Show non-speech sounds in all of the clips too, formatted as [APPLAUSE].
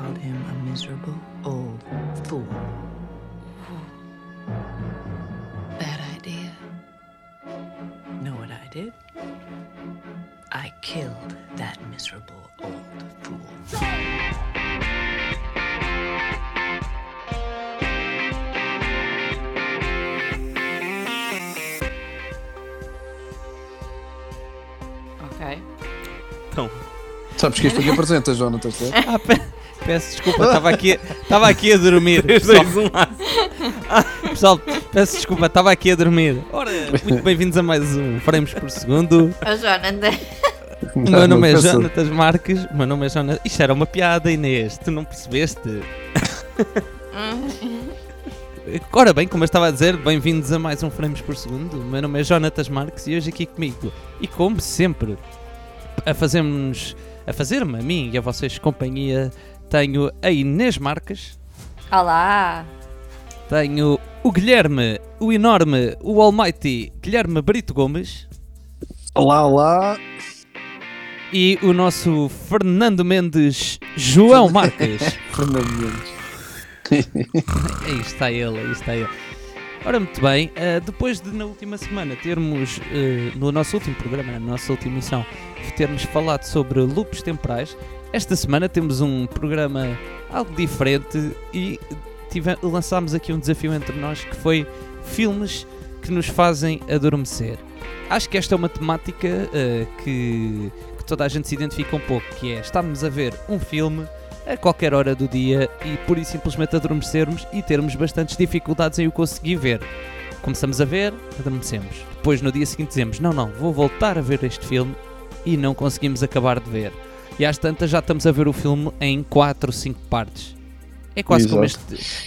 called him a miserable old fool. Bad idea. Know what I did? I killed that miserable old fool. Ok. Então, Sabes que isto aqui apresenta, Jonathan? [LAUGHS] ah, peço desculpa, estava aqui, estava aqui a dormir. [LAUGHS] 3, Pessoal, 2, 1, lá. [LAUGHS] pessoal, peço desculpa, estava aqui a dormir. Ora, muito bem-vindos a mais um Frames por Segundo. A Jonathan. O meu nome é Jonathan. Jonatas Marques. O meu nome é Jonatas. Isto era uma piada, Inês. Tu não percebeste? Ora bem, como eu estava a dizer, bem-vindos a mais um Frames por Segundo. O meu nome é Jonatas Marques e hoje aqui comigo, e como sempre, a fazermos, a fazer-me a mim e a vocês companhia, tenho a Inês Marques, Olá. tenho o Guilherme, o enorme, o almighty Guilherme Brito Gomes Olá, olá. e o nosso Fernando Mendes João [LAUGHS] Marques. Fernando Mendes. [LAUGHS] Aí está ele, aí está ele. Ora, muito bem, eh, depois de na última semana termos, eh, no nosso último programa, na nossa última emissão, termos falado sobre loops temporais, esta semana temos um programa algo diferente e lançámos aqui um desafio entre nós que foi filmes que nos fazem adormecer. Acho que esta é uma temática eh, que, que toda a gente se identifica um pouco, que é estarmos a ver um filme a qualquer hora do dia e por isso simplesmente adormecermos e termos bastantes dificuldades em o conseguir ver. Começamos a ver, adormecemos. Depois no dia seguinte dizemos: Não, não, vou voltar a ver este filme e não conseguimos acabar de ver. E às tantas já estamos a ver o filme em 4 ou 5 partes. É quase, como este,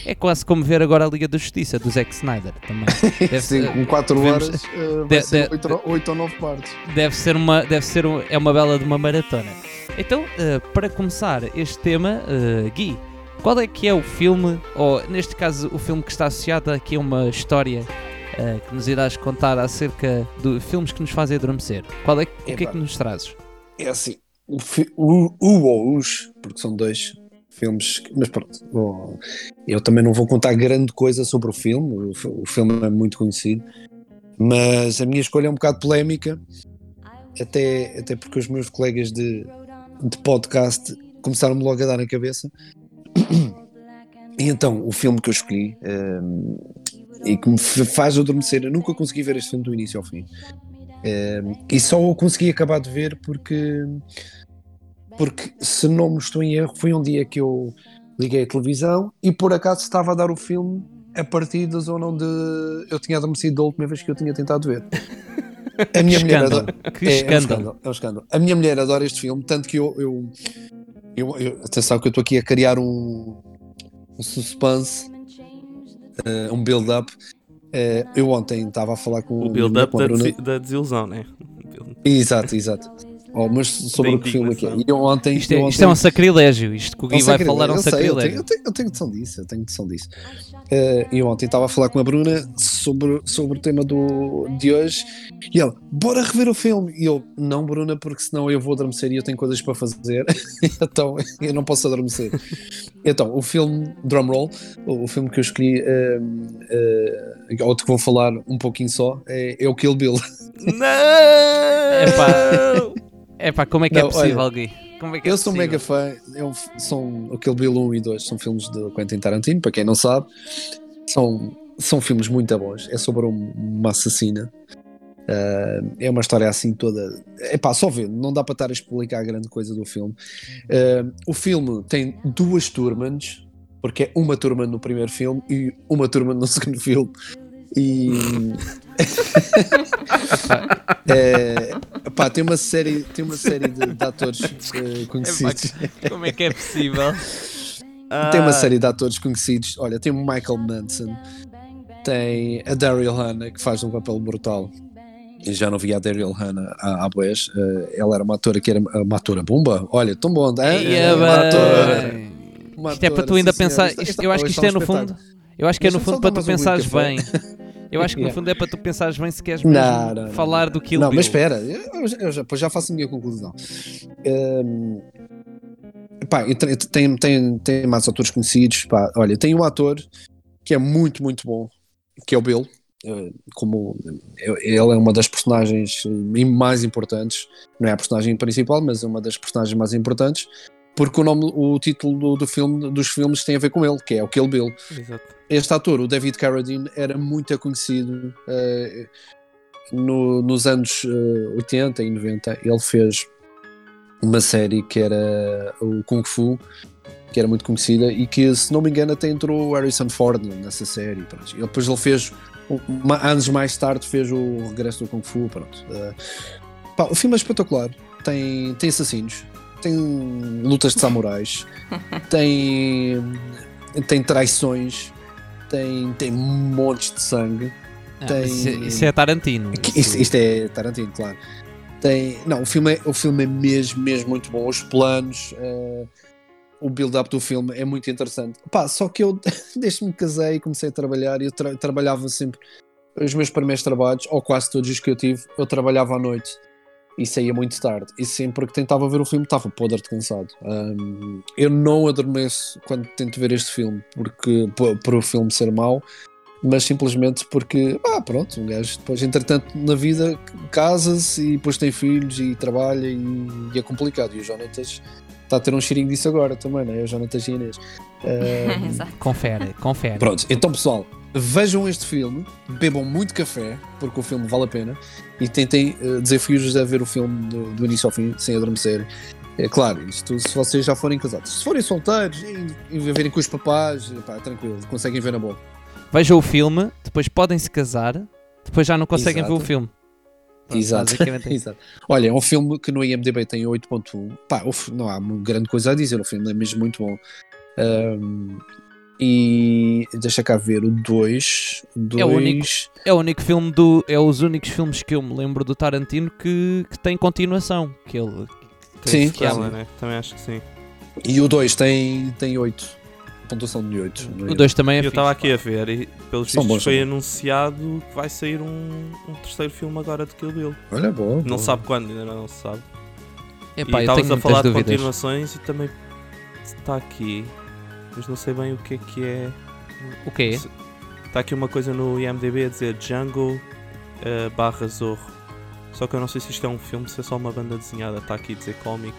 é quase como ver agora a Liga da Justiça do Zack Snyder também. [LAUGHS] Deve Sim, com 4 devemos- horas eh, vai de- ser de- 8 ou 9 partes. deve ser uma deve ser um- é uma bela de uma maratona então eh, para começar este tema eh, Gui qual é que é o filme ou neste caso o filme que está associado aqui a uma história eh, que nos irás contar acerca de filmes que nos fazem adormecer qual é o que é que nos trazes É assim, o, o, o ou os, porque são dois filmes, que- mas pronto, eu também não vou contar grande coisa sobre o filme, o, o filme é muito conhecido, mas a minha escolha é um bocado polémica, até, até porque os meus colegas de, de podcast começaram-me logo a dar na cabeça. E então, o filme que eu escolhi hum, e que me faz adormecer, eu nunca consegui ver este filme do início ao fim. E só o consegui acabar de ver porque, porque, se não me estou em erro, foi um dia que eu liguei a televisão e por acaso estava a dar o filme a partir da zona onde eu tinha adormecido da última vez que eu tinha tentado ver. A minha mulher escândalo adora- que é, é um escândalo escândalo, é um escândalo. A minha mulher adora este filme, tanto que eu. eu, eu, eu- atenção, que eu estou aqui a criar um, um suspense, eh, um build-up. Eh, eu ontem estava a falar com O build-up da, desi- da desilusão, né? Exato, exato. Oh, mas sobre o que filme é que é. E eu ontem. isto é, eu isto é um ontem- sacrilégio isto que o Gui um vai falar é um eu eu sacrilégio Eu tenho, eu tenho noção disso, eu tenho noção disso. Eh, E ontem estava a falar com a Bruna sobre, sobre o tema do, de hoje e ela, bora rever o filme. E eu, não, Bruna, porque senão eu vou adormecer e eu tenho coisas para fazer, [LAUGHS] então eu não posso adormecer. Então, o filme, Drumroll, o, o filme que eu escolhi, eh, eh, outro que vou falar um pouquinho só, é, é o Kill Bill. Não! Epá. [LAUGHS] Epá, como é que é Não, possível olha, Gui? É que é Eu sou possível? mega fã. Eu, são o Kill Bill 1 e 2 são filmes de Quentin Tarantino, para quem não sabe. São, são filmes muito bons. É sobre um- uma assassina. Ah, é uma história assim toda. É pá, só ver, não dá para estar a explicar grande coisa do filme. Ah, o filme tem duas turmas, porque é uma turma no primeiro filme e uma turma no [LAUGHS] segundo filme. E. [LAUGHS] é, pá, tem uma série, tem uma série de, de atores eh, [LAUGHS] conhecidos. como é que é possível Tem uma Ah, série de atores conhecidos. Olha, tem o Michael Manson, tem a Daryl Hannah, que faz um papel brutal. Eu já não vi a Daryl Hannah há, há boés. Eh, ela era uma atora que era uma atora bomba. Olha, tão bom, é? Uma atora. uma Isto é para atora, tu ainda sim, pensar. Isto- isto- eu acho que hoje isto é está no fundo. Eu acho que é no fundo para tu pensares bocadinho bem. [LAUGHS] Eu acho que no fundo é para tu pensares bem se queres Não, mesmo não, não. falar do Kill Não, Bill. mas espera, eu, eu já, já faço a minha conclusão. Hum, pá, tem, tem, tem, mais atores conhecidos. Pá. Olha, tem um ator que é muito, muito bom, que é o Bill. eh, Como ele é uma das personagens eh, mais importantes, não é a personagem principal, mas é uma das personagens mais importantes, porque o nome, o título do, do filme, dos filmes tem a ver com ele, que é o Kill Bill. Exato. Este ator, o David Carradine, era muito conhecido eh, no- nos anos eh, 80 e 90. Ele fez uma série que era o Kung Fu, que era muito conhecida e que, se não me engano, até entrou o Harrison Ford nessa série. Pronto. E depois ele fez, uma- anos mais tarde, fez o regresso do Kung Fu. Pronto. Eh, pá, o filme é espetacular. Tem, tem assassinos, tem lutas de samurais, [LAUGHS] tem, tem traições, tem, tem montes de sangue. Ah, Tem- isso, é- isso é Tarantino. Isto, isto é Tarantino, claro. Tem, não, o filme, é, o filme é mesmo, mesmo muito bom. Os planos, eh, o build-up do filme é muito interessante. Pá, só que eu, [LAUGHS] desde que me casei e comecei a trabalhar, eu tra- trabalhava sempre, os meus primeiros trabalhos, ou quase todos os que eu tive, eu trabalhava à noite e saía muito tarde. E sempre que tentava ver o filme, estava podre cansado. Ahm, eu não adormeço quando tento ver este filme, porque por, por o filme ser mau, mas simplesmente porque, ah, pronto, um gajo depois, entretanto, na vida casa-se e depois tem filhos e trabalha e, e é complicado. E o Jonatas está a ter um cheirinho disso agora também, não é? O Inês. Ah, Exato. Confere, confere. Pronto, então pessoal, vejam este filme, bebam muito café, porque o filme vale a pena, e tentem uh, desafios a ver o filme do, do início ao fim, sem adormecer. É claro, isto se vocês já forem casados. Se forem solteiros e, e viverem com os papás, pá, tranquilo, conseguem ver na boa. Vejam o filme, depois podem se casar, depois já não conseguem Exato. ver o filme. Pronto, Exato. é. [LAUGHS] Exato. Olha, é um filme que no IMDB tem 8.1. Pá, não há grande coisa a dizer, o filme é mesmo muito bom. Ahm, e deixa cá ver o 2. É o único. É o único filme do. É os únicos filmes que eu me lembro do Tarantino que, que tem continuação. Que ele. Tem Sim, sequela, claro. né? Também acho que sim. E o 2 tem, tem 8. Pontuação de 8. O 2 também é eu estava aqui a ver e pelos São vistos bons, foi anunciado que vai sair um, um terceiro filme agora de Kill Bill. Olha, boa. Não boa. sabe quando, ainda não se sabe. pá. Epá, e estavas a falar de dúvidas. continuações e também está aqui, mas não sei bem o que é que é. O quê? Está aqui uma coisa no IMDB a dizer Django eh, barra Zorro. Só que eu não sei se isto é um filme, se é só uma banda desenhada. Está aqui a dizer cómic.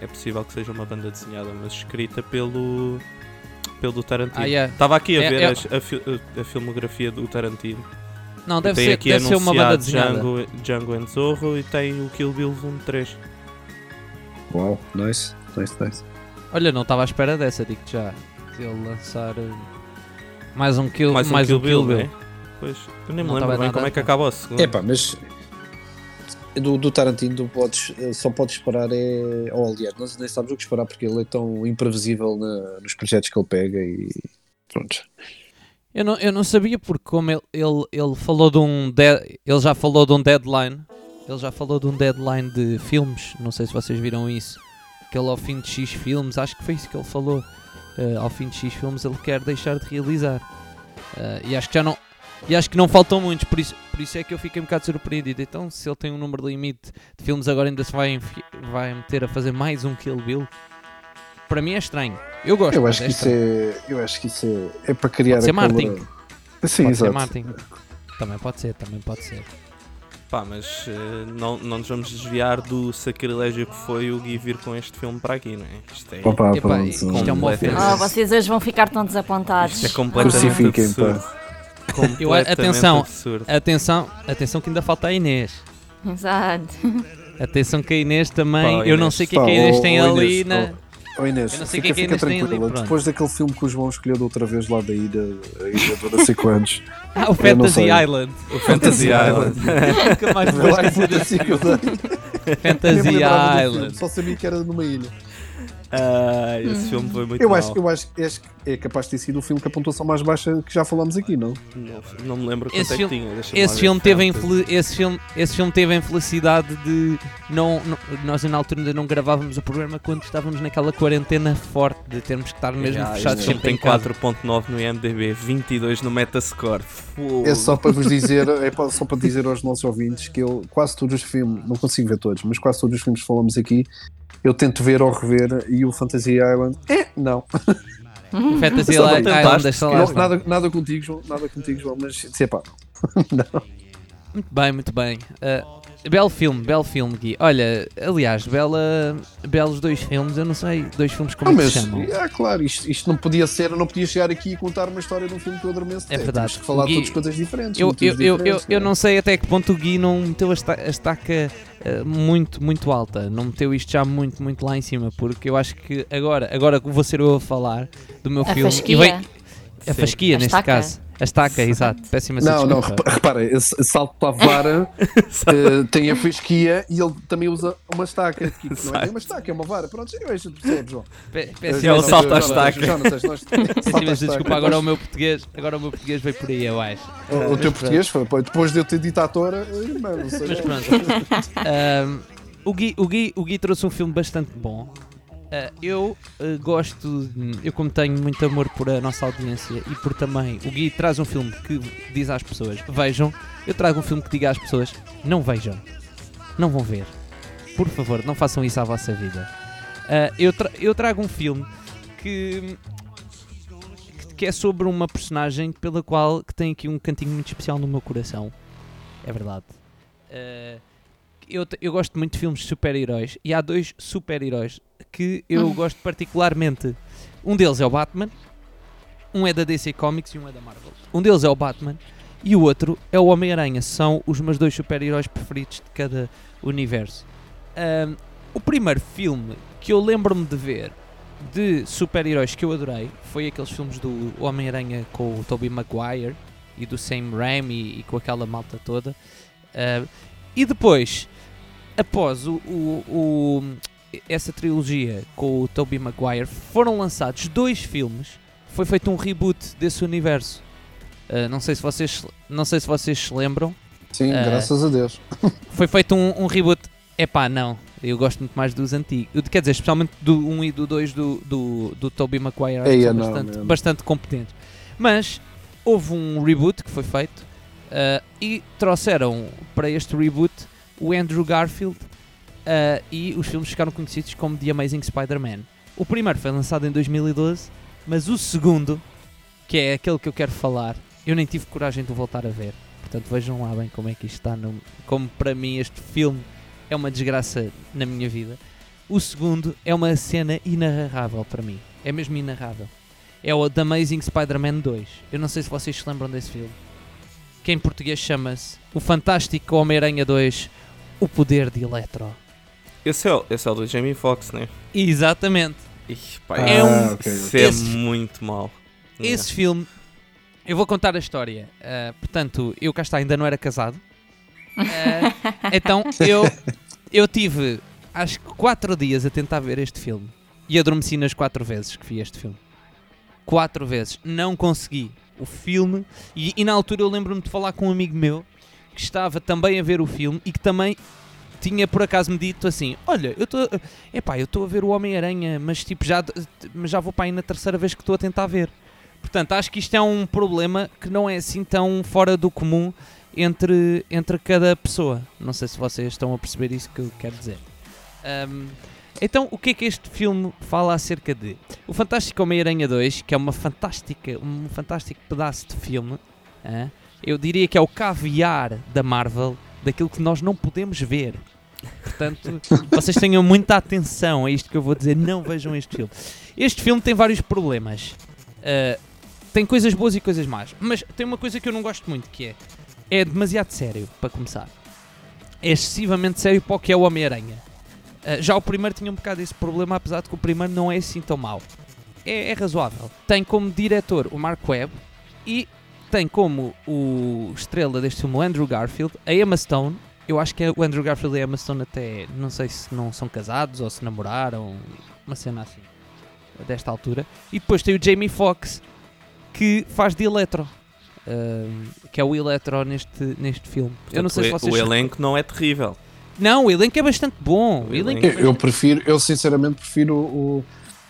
É possível que seja uma banda desenhada, mas escrita pelo pelo Tarantino. Ah, yeah. Estava aqui a É- ver é- as- a, fi- a- a filmografia do Tarantino. Não, deve tem ser, aqui deve ser uma banda desenhada. Django, Django and Zorro e tem o Kill Bill Volume 3. Uau, nice. Nice, nice. Olha, não estava à espera dessa, digo-te já. Se ele lançar uh, mais um Kill, Mais um mais Kill um Kill Bill, Bill. né? Pois, eu nem me Não lembro estava bem nada como é que a- acaba o segundo. Epá, mas do, do Tarantino podes, eh, só podes esperar é. Ou aliás, não, nem sabes o que esperar porque ele é tão imprevisível na- nos projetos que ele pega e pronto. Eu não, eu não sabia porque como ele, ele, ele falou de um de- ele já falou de um deadline, ele já falou de um deadline de filmes, não sei se vocês viram isso, que ele ao fim de X filmes, acho que foi isso que ele falou, eh, ao fim de X filmes ele quer deixar de realizar. Eh, e acho que já não e acho que não faltam muitos, por isso, por isso é que eu fiquei um bocado surpreendido. Então, se ele tem um número limite de filmes, agora ainda se vai, vai meter a fazer mais um Kill Bill. Para mim é estranho. Eu gosto. Eu acho que isso é. Eu acho que isso é, é para criar Pode ser aquela- Martin. Sim, Pode ser exato. Martin. Também pode ser, também pode ser. Pá, mas eh, não, não nos vamos desviar do sacrilégio que foi o Gui vir com este filme para aqui, não é? Isto é, Opa, Epá, pronto. isto é uma ofensa. Oh, vocês hoje vão ficar tão desapontados. isto é completamente absurdo. Eu- atenção. absurdo. Atenção, atenção que ainda falta a Inês. Exato. Atenção que a Inês também. Pá, eu não Inês. sei o que é que a Inês tem ali Inês, na. Oh Inês, Eu não sei fica, que é que fica Inês ali, tranquila. pronto. Depois daquele filme que o João escolheu da outra vez lá da ilha, a ilha do não sei quantos. Ah, o Fantasy. Island. O Fantasy Island. [LAUGHS] Nunca mais vou esquecer desse Fantasy Island. Só sabia que era numa ilha. Ah, esse filme foi muito Eu mau. acho, eu acho que acho que é capaz de ter sido o filme com a pontuação mais baixa que já falámos aqui, não? Não, não me lembro quanto Esse é que tinha. Esse filme, teve infeli- esse, filme, esse filme teve a infelicidade de. Não, não- nós, na altura, ainda não gravávamos o programa quando estávamos naquela quarentena forte de termos que estar mesmo Já, fechados sempre tem em casa. 4.9 no IMDB, 22 no Metascore. Fogo. É só para vos [LAUGHS] dizer, é só para dizer aos nossos ouvintes que eu quase todos os filmes, não consigo ver todos, mas quase todos os filmes que falamos aqui, eu tento ver ou rever e o Fantasy Island, é, não. Fantasy Só Island. Island deixa lá Não, nada, nada contigo, João, nada contigo, João, mas se pá, [LAUGHS] Muito bem, muito bem. Uh, belo filme, belo filme, Gui. Olha, aliás, bela, belos dois filmes, eu não sei, dois filmes como não, é que se chamam. é claro, isto, isto não podia ser, eu não podia chegar aqui e contar uma história de um filme que eu adormeço. É verdade. Temos que falar Gui, todas coisas diferentes. Eu, eu, motivos eu, eu, diferentes, eu não sei até que ponto o Gui não meteu a esta- a estaca uh, muito, muito alta, não meteu isto já muito, muito lá em cima, porque eu acho que agora, agora vou ser eu a falar do meu A filme. fasquia. E vem, a Sim. fasquia, A neste estaca. caso. A estaca, exato. Péssima Não, não, desculpa. repa- repara, esse salto para a vara [LAUGHS] eh, tem a fasquia e ele também usa uma estaca. Aqui, porque não é bem uma estaca, é uma vara. Pronto, eu acho que percebes, João. É péssima o [LAUGHS] salto à estaca. Péssima à desculpa, agora o meu português, agora o meu português veio por aí, eu acho. O, o teu português foi, depois de eu ter dito à tora, eh, não, não sei. Mas pronto. [LAUGHS] O, Gui, o, Gui, o Gui trouxe um filme bastante bom. Ah, eu ah, gosto, eu como tenho muito amor por a nossa audiência e por também o Gui traz um filme que diz às pessoas vejam, eu trago um filme que diga às pessoas não vejam, não vão ver. Por favor, não façam isso à vossa vida. Ah, eu, tra- eu trago um filme que, que é sobre uma personagem pela qual que tem aqui um cantinho muito especial no meu coração. É verdade. Uh, eu, eu gosto muito de filmes de super-heróis e há dois super-heróis que eu [LAUGHS] gosto particularmente. Um deles é o Batman, um é da DC Comics e um é da Marvel. Um deles é o Batman e o outro é o Homem-Aranha. São os meus dois super-heróis preferidos de cada universo. Um, o primeiro filme que eu lembro-me de ver de super-heróis que eu adorei foi aqueles filmes do Homem-Aranha com o Tobey Maguire e do Sam Raimi e com aquela malta toda. Uh, e depois, após o, o- o- essa trilogia com o Tobey Maguire, foram lançados dois filmes. Foi feito um reboot desse universo. Uh, não sei se vocês não sei se vocês se lembram. Sim, Ah. graças a Deus. [LAUGHS] Foi feito um, um reboot. Epá, não. Eu gosto muito mais dos antigos. Quer dizer, especialmente do 1 e do 2 do, do, do Tobey Maguire. acho bastante, não. bastante competentes. Mas houve um reboot que foi feito uh, e trouxeram para este reboot o Andrew Garfield uh, e os filmes ficaram conhecidos como The Amazing Spider-Man. O primeiro foi lançado em 2012, mas o segundo, que é aquele que eu quero falar, eu nem tive coragem de voltar a ver. Portanto, vejam lá bem como é que isto está. no- como para mim este filme é uma desgraça na minha vida. O segundo é uma cena inarrável para mim. É mesmo inarrável. É o The Amazing Spider-Man 2. Eu não sei se vocês se lembram desse filme. Que em português chama-se O Fantástico Homem-Aranha 2 O Poder de Eletro. Esse é, o- esse é o do Jamie Foxx, né? Exatamente. Ih, pá, É um- ok. Isso é Esse- muito mal. Esse filme, eu vou contar a história. Ah, portanto, eu cá está, ainda não era casado. Ah, [LAUGHS] então eu, eu tive acho que 4 dias a tentar ver este filme e adormeci nas 4 vezes que vi este filme. 4 vezes. Não consegui. O filme. E, e na altura eu lembro-me de falar com um amigo meu que estava também a ver o filme e que também tinha por acaso me dito assim: Olha, eu estou. Epá, eu estou a ver o Homem-Aranha, mas tipo já, já vou para aí na terceira vez que estou a tentar ver. Portanto, acho que isto é um problema que não é assim tão fora do comum entre, entre cada pessoa. Não sei se vocês estão a perceber isso que eu quero dizer. Ahm, então, o que é que este filme fala acerca de? O Fantástico Homem-Aranha 2, que é uma fantástica, um fantástico pedaço de filme, eu diria que é o caviar da Marvel, daquilo que nós não podemos ver. Portanto, [LAUGHS] vocês tenham muita atenção a isto que eu vou dizer, não vejam este filme. Este filme tem vários problemas. Uh, tem coisas boas e coisas más, mas tem uma coisa que eu não gosto muito, que é é demasiado sério, para começar. É excessivamente sério para o que é o Homem-Aranha. Uh, já o primeiro tinha um bocado esse problema, apesar de que o primeiro não é assim tão mau. É, é razoável. Tem como diretor o Mark Webb e tem como o estrela deste filme o Andrew Garfield, a Emma Stone. Eu acho que é o Andrew Garfield e a Emma Stone até, não sei se não são casados ou se namoraram, uma cena assim, desta altura. E depois tem o Jamie Foxx, que faz de Eletro. Ahm, que é o Eletro neste, neste filme. eu não sei se Portanto, vocês. O elenco não é terrível. Não, o elenco é bastante bom. O elenco é Eu, eu prefiro, eu sinceramente prefiro o.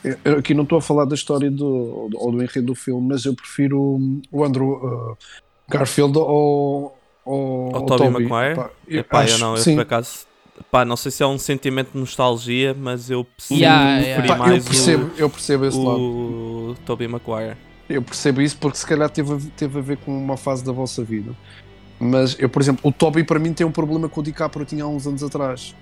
eu- aqui não estou a falar da história do, ou do enredo do filme, mas eu prefiro o- o Andrew uh, Garfield ou, ou, Ao Tobey Maguire? Pá, eu Epá, eu acho- não, eu sim, por acaso Pá, não sei se é um sentimento de nostalgia, mas eu preferi Yeah, yeah. Pá, eu mais percebo, eu percebo esse lado. o, o Tobey Maguire. Eu percebo isso porque se calhar teve a, teve a ver com uma fase da vossa vida. Mas eu, por exemplo, o Toby para mim tem um problema com o DiCaprio tinha há uns anos atrás.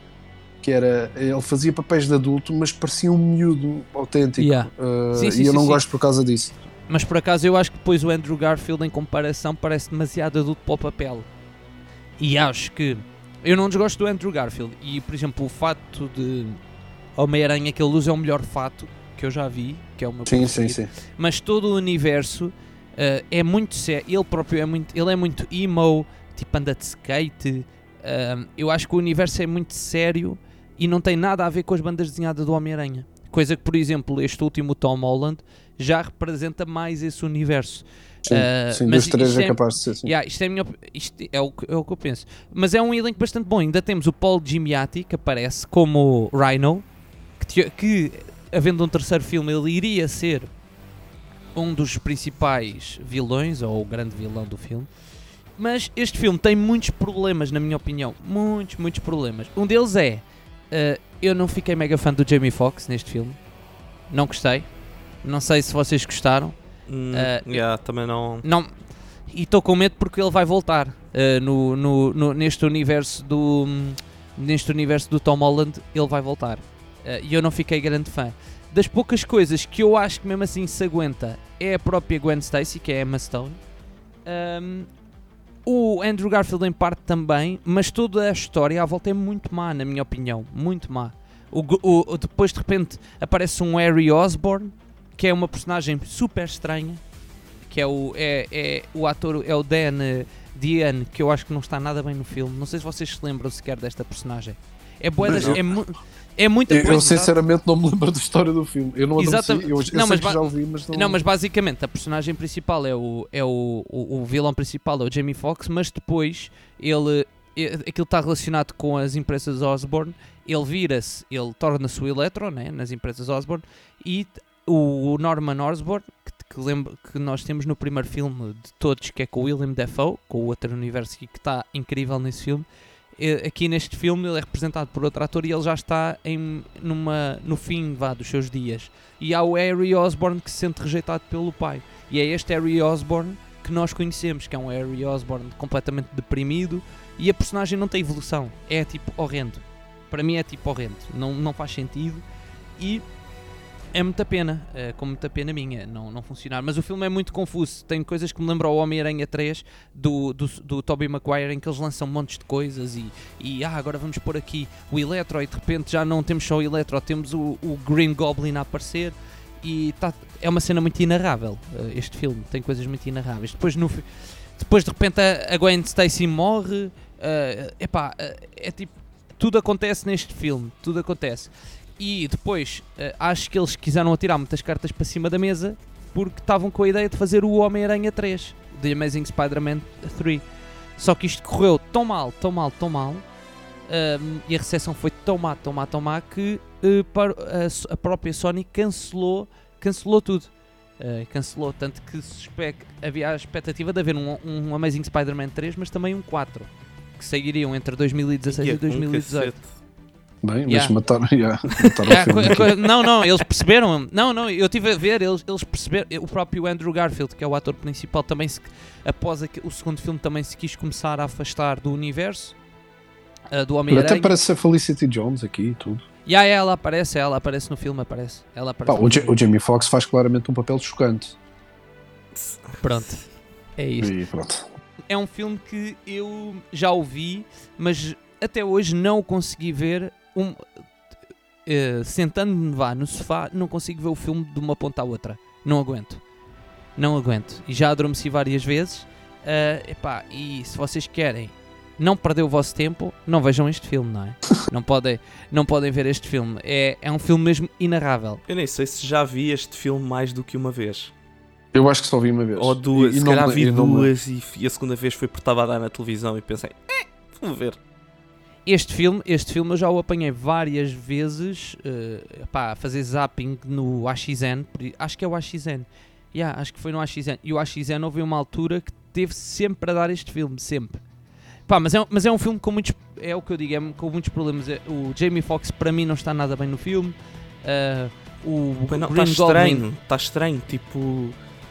Que era, ele fazia papéis de adulto, mas parecia um miúdo autêntico. Yeah. Uh, Sim, sim, e eu sim, não gosto por causa disso. Mas por acaso eu acho que depois o Andrew Garfield, em comparação, parece demasiado adulto para o papel. E acho que. Eu não desgosto do Andrew Garfield. E, por exemplo, o fato de Homem-Aranha que ele usa é o melhor fato que eu já vi, que é o meu Sim, sim, sim. Mas todo o universo eh, é muito sério. Ele próprio é muito. Ele é muito emo, tipo anda de skate. Ah, eu acho que o universo é muito sério e não tem nada a ver com as bandas desenhadas do Homem-Aranha. Coisa que, por exemplo, este último Tom Holland já representa mais esse universo. Sim, Ah, sim mas dos três é é- capaz de ser. Sim. Yeah, isto é, minha isto é, o, que- é o que eu penso. Mas é um elenco bastante bom. Ainda temos o Paul Giamatti, que aparece como Rhino, que, que, havendo um terceiro filme, ele iria ser um dos principais vilões, ou o grande vilão do filme. Mas este filme tem muitos problemas, na minha opinião. Muitos, muitos problemas. Um deles é, eh, eu não fiquei mega fã do Jamie Foxx neste filme. Não gostei. Não sei se vocês gostaram. Hum, Ah, yeah, também não. Não, e estou com medo porque ele vai voltar eh, no, no- no- neste universo do neste universo do Tom Holland ele vai voltar e eu não fiquei grande fã das poucas coisas que eu acho que mesmo assim se aguenta é a própria Gwen Stacy que é Emma Stone Ahm, o Andrew Garfield em parte também mas toda a história à volta é muito má na minha opinião. Muito má. O, o- o- depois de repente aparece um Harry Osborn que é uma personagem super estranha que é o, é, é o ator, é o Dan Dean, que eu acho que não está nada bem no filme. Não sei se vocês se lembram sequer desta personagem. É boa, eu- é, mu é muita Eu, eu sinceramente não me lembro da história do filme. Eu não. Exatamente. Eu, eu Não, mas já ouvi, mas não. Não, mas basicamente a personagem principal é o, é o, o, o vilão principal, é o Jamie Foxx, mas depois ele, aquilo está relacionado com as empresas Osborne, ele vira-se, ele torna-se o Electro, né, nas empresas Osborne, e o Norman Osborn, que, que, lembro, que nós temos no primeiro filme de todos, que é com o William Dafoe, com o outro universo que está incrível nesse filme, aqui neste filme ele é representado por outro ator e ele já está em, numa, no fim vá, dos seus dias. E há o Harry Osborn que se sente rejeitado pelo pai. E é este Harry Osborn que nós conhecemos, que é um Harry Osborn completamente deprimido e a personagem não tem evolução. É tipo horrendo. Para mim é tipo horrendo. Não, não faz sentido e é muita pena, é, com muita pena minha, não, não funcionar. Mas o filme é muito confuso. Tem coisas que me lembram o Homem-Aranha 3 do, do, do Tobey Maguire, em que eles lançam montes de coisas e, e ah, agora vamos pôr aqui o Electro e de repente já não temos só o Electro, temos o, o Green Goblin a aparecer. E tá, é uma cena muito inarrável. eh, este filme tem coisas muito inarráveis. Depois, no, depois de repente a, a Gwen Stacy morre. eh, epá, eh, é tipo. Tudo acontece neste filme. Tudo acontece. E depois eh, acho que eles quiseram atirar muitas cartas para cima da mesa porque estavam com a ideia de fazer o Homem-Aranha 3, The Amazing Spider-Man 3. Só que isto correu tão mal, tão mal, tão mal, ahm, e a recepção foi tão má, tão má, tão má, que eh, par- a, a própria Sony cancelou, cancelou tudo. Eh, cancelou, tanto que havia a expectativa de haver um, um Amazing Spider-Man 3, mas também um 4, que sairiam entre 2016 e, E é com 2018. cacete. Bem, mas Yeah. mataram, [LAUGHS] yeah, mataram a o filme. a não, não, eles perceberam. Não, não, eu estive a ver, eles, eles perceberam. O próprio Andrew Garfield, que é o ator principal, também se, após aque- o segundo filme, também se quis começar a afastar do universo ah, do Até Homem-Aranha. parece a Felicity Jones aqui e tudo. E aí ela aparece, ela aparece no filme, aparece. Ela Pá, aparece o, no Ja- filme. o Jamie Foxx faz claramente um papel chocante. Pronto. É pronto. É um filme que eu já ouvi, mas até hoje não o consegui ver. Um, eh, Sentando-me vá no sofá, não consigo ver o filme de uma ponta à outra. Não aguento. Não aguento. E já adormeci várias vezes. Eh, epá, e se vocês querem não perder o vosso tempo, não vejam este filme, não é? [LAUGHS] não, podem, não podem ver este filme. É, é um filme mesmo inarrável. Eu nem sei se já vi este filme mais do que uma vez. Eu acho que só vi uma vez. Ou duas. E- se não calhar vi e duas e, e a segunda vez foi porque estava a dar na televisão e pensei, eh, vamos ver. Este filme, este filme eu já o apanhei várias vezes eh, pá, a fazer zapping no AXN, acho que é o AXN. Yeah, acho que foi no AXN. E o AXN houve uma altura que teve sempre a dar este filme, sempre. Pá, mas é, um- mas é um filme com muitos. É o que eu digo, é com muitos problemas. É- O Jamie Foxx, para mim, não está nada bem no filme. Ah, o não, Green está Goblin. estranho, está estranho, tipo,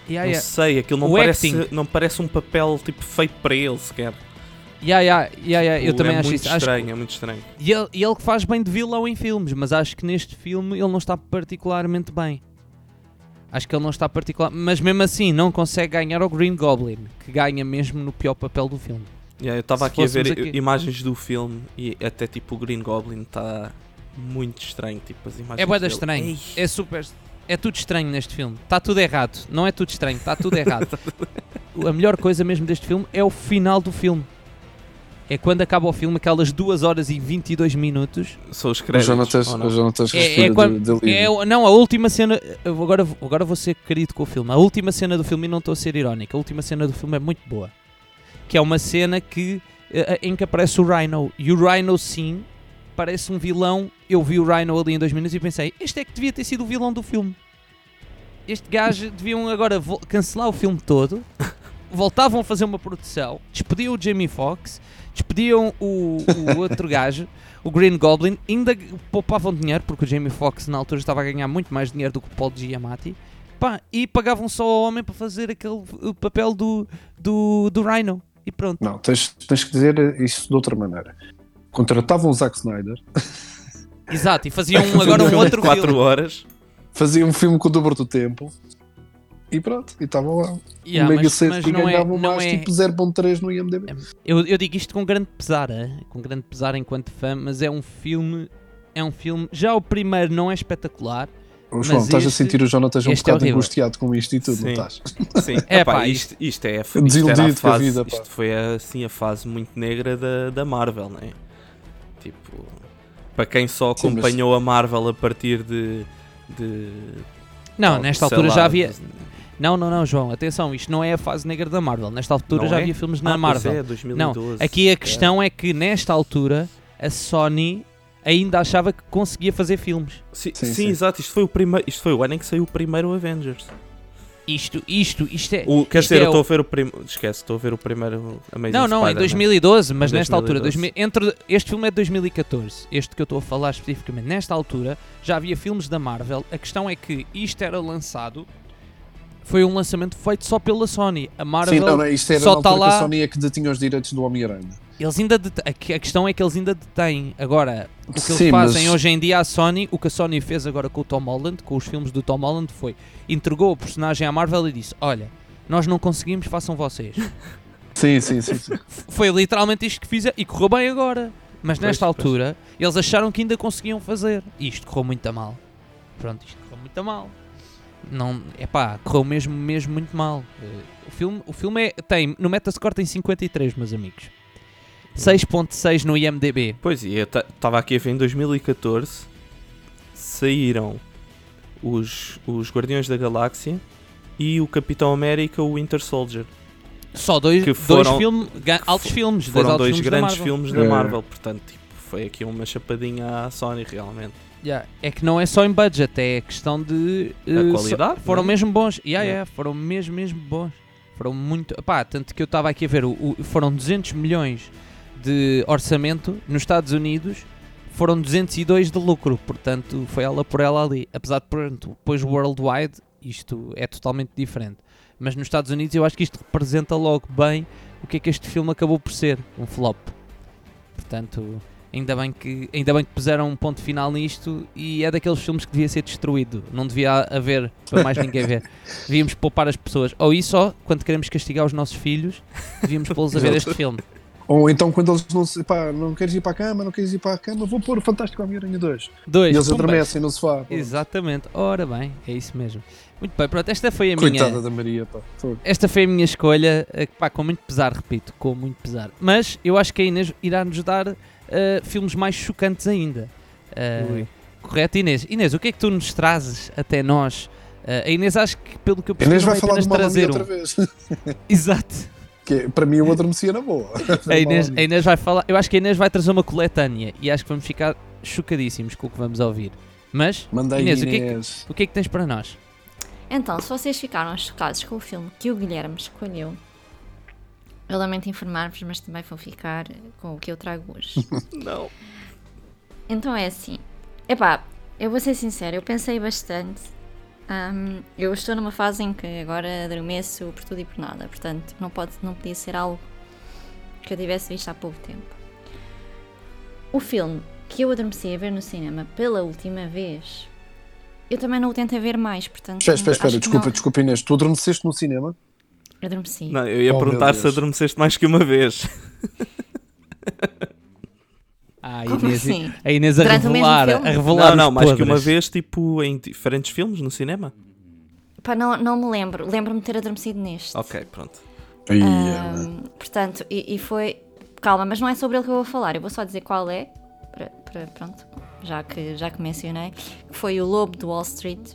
Yeah, não yeah. sei, aquilo não O parece, acting. não parece um papel tipo feito para ele sequer. Yeah, yeah, yeah, yeah, Eu Tipo, também é acho muito isso. Acho estranho, é muito estranho. E ele, e ele que faz bem de vilão em filmes, mas acho que neste filme ele não está particularmente bem. Acho que ele não está particular, mas mesmo assim não consegue ganhar ao Green Goblin, que ganha mesmo no pior papel do filme. Yeah, eu estava aqui a ver aqui- imagens do filme e até tipo o Green Goblin está muito estranho, tipo as imagens É boeda estranho. Ei, É super, é tudo estranho neste filme. Está tudo errado. Não é tudo estranho, está tudo errado. [LAUGHS] A melhor coisa mesmo deste filme é o final do filme. É quando acaba o filme, aquelas 2 horas e 22 minutos. São os O créditos. Jonatas, ou não? o Jonatas É- é quando- de, de. É, o- não, a última cena. Agora, agora vou ser querido com o filme. A última cena do filme, e não estou a ser irónico, a última cena do filme é muito boa. Que é uma cena que, eh, em que aparece o Rhino. E o Rhino, sim, parece um vilão. Eu vi o Rhino ali em dois minutos e pensei: este é que devia ter sido o vilão do filme. Este gajo deviam agora cancelar o filme todo. [LAUGHS] Voltavam a fazer uma produção, despediam o Jamie Foxx, despediam o, o [LAUGHS] outro gajo, o Green Goblin, ainda poupavam dinheiro, porque o Jamie Foxx na altura estava a ganhar muito mais dinheiro do que o Paul Giamatti, pá, e pagavam só ao homem para fazer aquele papel do, do, do Rhino. E pronto. Não, tens, tens que dizer isso de outra maneira. Contratavam o Zack Snyder, Exato, e faziam agora um outro 4 filme. horas. faziam um filme com o dobro do tempo e pronto, e estavam lá. Yeah, um mega mas, set mas e não é, ganhavam não mais é tipo 0.3 no IMDB. eu, eu digo isto com grande pesar, com grande pesar enquanto fã, mas é um filme, é um filme, já o primeiro não é espetacular, Ô, João, Mas estás a este- sentir o Jonatas um este é bocado horrível. angustiado com isto e tudo, não Sim. estás? [LAUGHS] Sim, É, Epá, pá, isto, isto é a, Desiludido isto era a com a fase, vida, pá. isto foi assim a fase muito negra da, da Marvel, né? Tipo, para quem só Sim, mas- acompanhou a Marvel a partir de. de não, nesta altura lá, já havia, não, não, não, João, atenção, isto não é a fase negra da Marvel, nesta altura Não já é? havia filmes na Ah, pois Marvel. é, 2012. Aqui a questão é que nesta altura a Sony ainda achava que conseguia fazer filmes. Sim, Sim, sim, sim. exato. Isto foi, o primeiro, isto foi o ano em que saiu o primeiro Avengers. Isto, isto, isto é. O, quer isto dizer, é eu estou o- a ver o primeiro. Esquece, estou a ver o primeiro Amazing Não, não, em Spider-Man. 2012, mas Em nesta altura, 2012. 2000 entre, este filme é de 2014, este que eu estou a falar especificamente. Nesta altura já havia filmes da Marvel. A questão é que isto era lançado, foi um lançamento feito só pela Sony. A Marvel, Sim, não, não, isto era só tá que lá- a Sony é que detinha os direitos do Homem-Aranha. eles ainda a que- a questão é que eles ainda detêm. Agora, o que eles Sim, fazem mas- hoje em dia à Sony, o que a Sony fez agora com o Tom Holland, com os filmes do Tom Holland, foi entregou o personagem à Marvel e disse: Olha, nós não conseguimos, façam vocês. [LAUGHS] Sim, sim, sim. sim. Foi literalmente isto que fizeram e correu bem agora. Mas Pois, nesta pois. altura eles acharam que ainda conseguiam fazer. E isto correu muito a mal. Pronto, isto correu muito a mal. Não, epá, correu mesmo, mesmo muito mal. Eh, O filme, o filme é, tem, no Metascore tem 53, meus amigos. 6.6 no IMDB. Pois, e eu estava aqui a ver em 2014 saíram os, os Guardiões da Galáxia e o Capitão América, o Winter Soldier. Só dois, Que dois foram- filme, ga- altos filmes. Foram altos dois filmes da grandes Marvel. filmes da É. Marvel, portanto, tipo, foi aqui uma chapadinha à Sony realmente. Yeah, É que não é só em budget, é questão de. Eh, qualidade, só- foram né? mesmo bons. Yeah, Yeah. yeah, foram mesmo, mesmo bons. Foram muito. Pá, tanto que eu estava aqui a ver, o, o- foram 200 milhões de orçamento nos Estados Unidos, foram 202 de lucro. Portanto, foi ela por ela ali. Apesar de, pronto, depois worldwide, isto é totalmente diferente. Mas nos Estados Unidos eu acho que isto representa logo bem o que é que este filme acabou por ser: um flop. Portanto, ainda bem que, ainda bem que puseram um ponto final nisto e é daqueles filmes que devia ser destruído. Não devia haver para mais ninguém ver. [LAUGHS] Devíamos poupar as pessoas. Ou isso, ó, quando queremos castigar os nossos filhos, devíamos pô-los a ver este filme. Ou então quando eles não se. Pá, não queres ir para a cama, não queres ir para a cama, vou pôr o Fantástico Homem-Aranha 2. E Dois. eles pumbas. adormecem no sofá. pô. Exatamente. Ora bem, é isso mesmo. Muito bem, pronto, esta foi a Coitada minha. da Maria, pá. Esta foi a minha escolha, eh, pá, com muito pesar, repito, com muito pesar. Mas eu acho que a Inês irá nos dar eh, filmes mais chocantes ainda. Ui. correto, Inês? Inês, o que é que tu nos trazes até nós? Eh, a Inês, acho que pelo que eu percebi, Inês vai falar do Mamma Mia trazer outra um. vez. [LAUGHS] Exato. Que é- para mim eu adormecia na boa. [LAUGHS] A Inês, a Inês vai falar. Eu acho que a Inês vai trazer uma coletânea e acho que vamos ficar chocadíssimos com o que vamos ouvir. Mas, Manda aí, Inês, o que é que- Inês. o que é que tens para nós? Então, se vocês ficaram chocados com o filme que o Guilherme escolheu, Eu lamento informar-vos, mas também vou ficar com o que eu trago hoje. [LAUGHS] Não. Então é assim. Epá, eu vou ser sincera, eu pensei bastante. Ahm, eu estou numa fase em que agora adormeço por tudo e por nada, portanto não, pode, não podia ser algo que eu tivesse visto há pouco tempo. O filme que eu adormeci a ver no cinema pela última vez, eu também não o tentei ver mais, portanto. Espera, espera, espera, desculpa, não. desculpa Inês, tu adormeceste no cinema? Adormeci. Não, eu ia Oh, perguntar se adormeceste mais que uma vez. Ah, a Como Inês, assim? a Inês a revelar, a revelar Não, não, mais que uma podres. vez, tipo, em diferentes filmes no cinema. Pá, não, não me lembro. Lembro-me de ter adormecido neste. Ok, pronto. Ai, Ahm, portanto, e, e foi. Calma, mas não é sobre ele que eu vou falar. Eu vou só dizer qual é. Para, para- pronto, já que, já que mencionei. Foi o Lobo do Wall Street.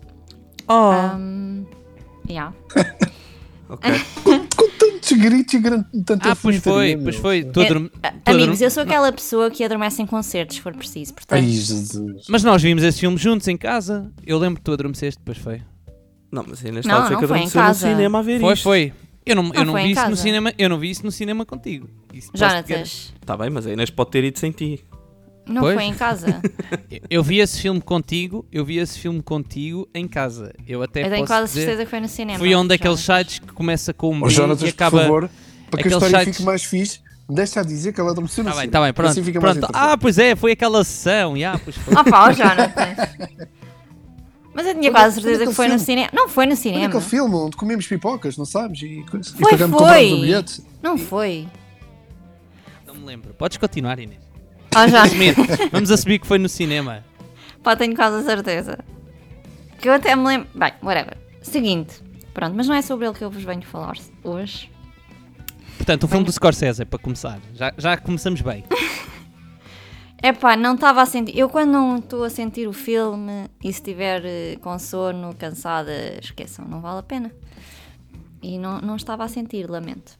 Oh, Ahm, yeah. [LAUGHS] ok. [LAUGHS] Com tantos gritos e tanta Ah, pois foi, pois foi. Tu É, adorme- a- tu Amigos, adorme- eu sou aquela pessoa que adormece em concertos, se for preciso. Portanto, Ai, Jesus. Mas nós vimos esse filme juntos em casa. Eu lembro que tu adormeceste, depois foi. Não, mas ainda Não, está a dizer não que adormeceu no cinema a ver Foi, isto. foi. Eu não, eu Não não foi vi isso no cinema, eu não vi isso no cinema contigo. Isso Jonatas. Está bem, mas a Inês pode ter ido sem ti. Não Pois. foi em casa. [LAUGHS] Eu- vi esse filme contigo, eu vi esse filme contigo em casa. Eu até Eu tenho posso quase dizer, certeza que foi no cinema. fui um daqueles sites que começa com um Ó B Jonatas, e acaba... por favor, para que a história sites- fique mais fixe, deixa a dizer que ela adormeceu no Tá bem, cinema. tá bem, pronto. Assim pronto. Ah, pois é, foi aquela sessão. Yeah, pois foi. Ah pá, ó Jonatas. Mas eu tinha Foi quase foi certeza que foi no filme. cinema. Não foi no cinema. aquele filme onde comemos pipocas, não sabes? E, coisa. Foi, e pagamos foi. o bilhete. Não foi. Não me lembro. Podes continuar, Inês. Ó Jonatas. Assumir. Vamos assumir que foi no cinema. Pá, tenho quase a certeza. Que eu até me lembro. Bem, whatever. Seguinte. Pronto, mas não é sobre ele que eu vos venho falar hoje. Portanto, o filme do Scorsese, para começar. Já, já começamos bem. [LAUGHS] É pá, não estava a sentir. Eu quando não estou a sentir o filme e se estiver eh, com sono, cansada, esqueçam, não vale a pena. E não, não estava a sentir, lamento.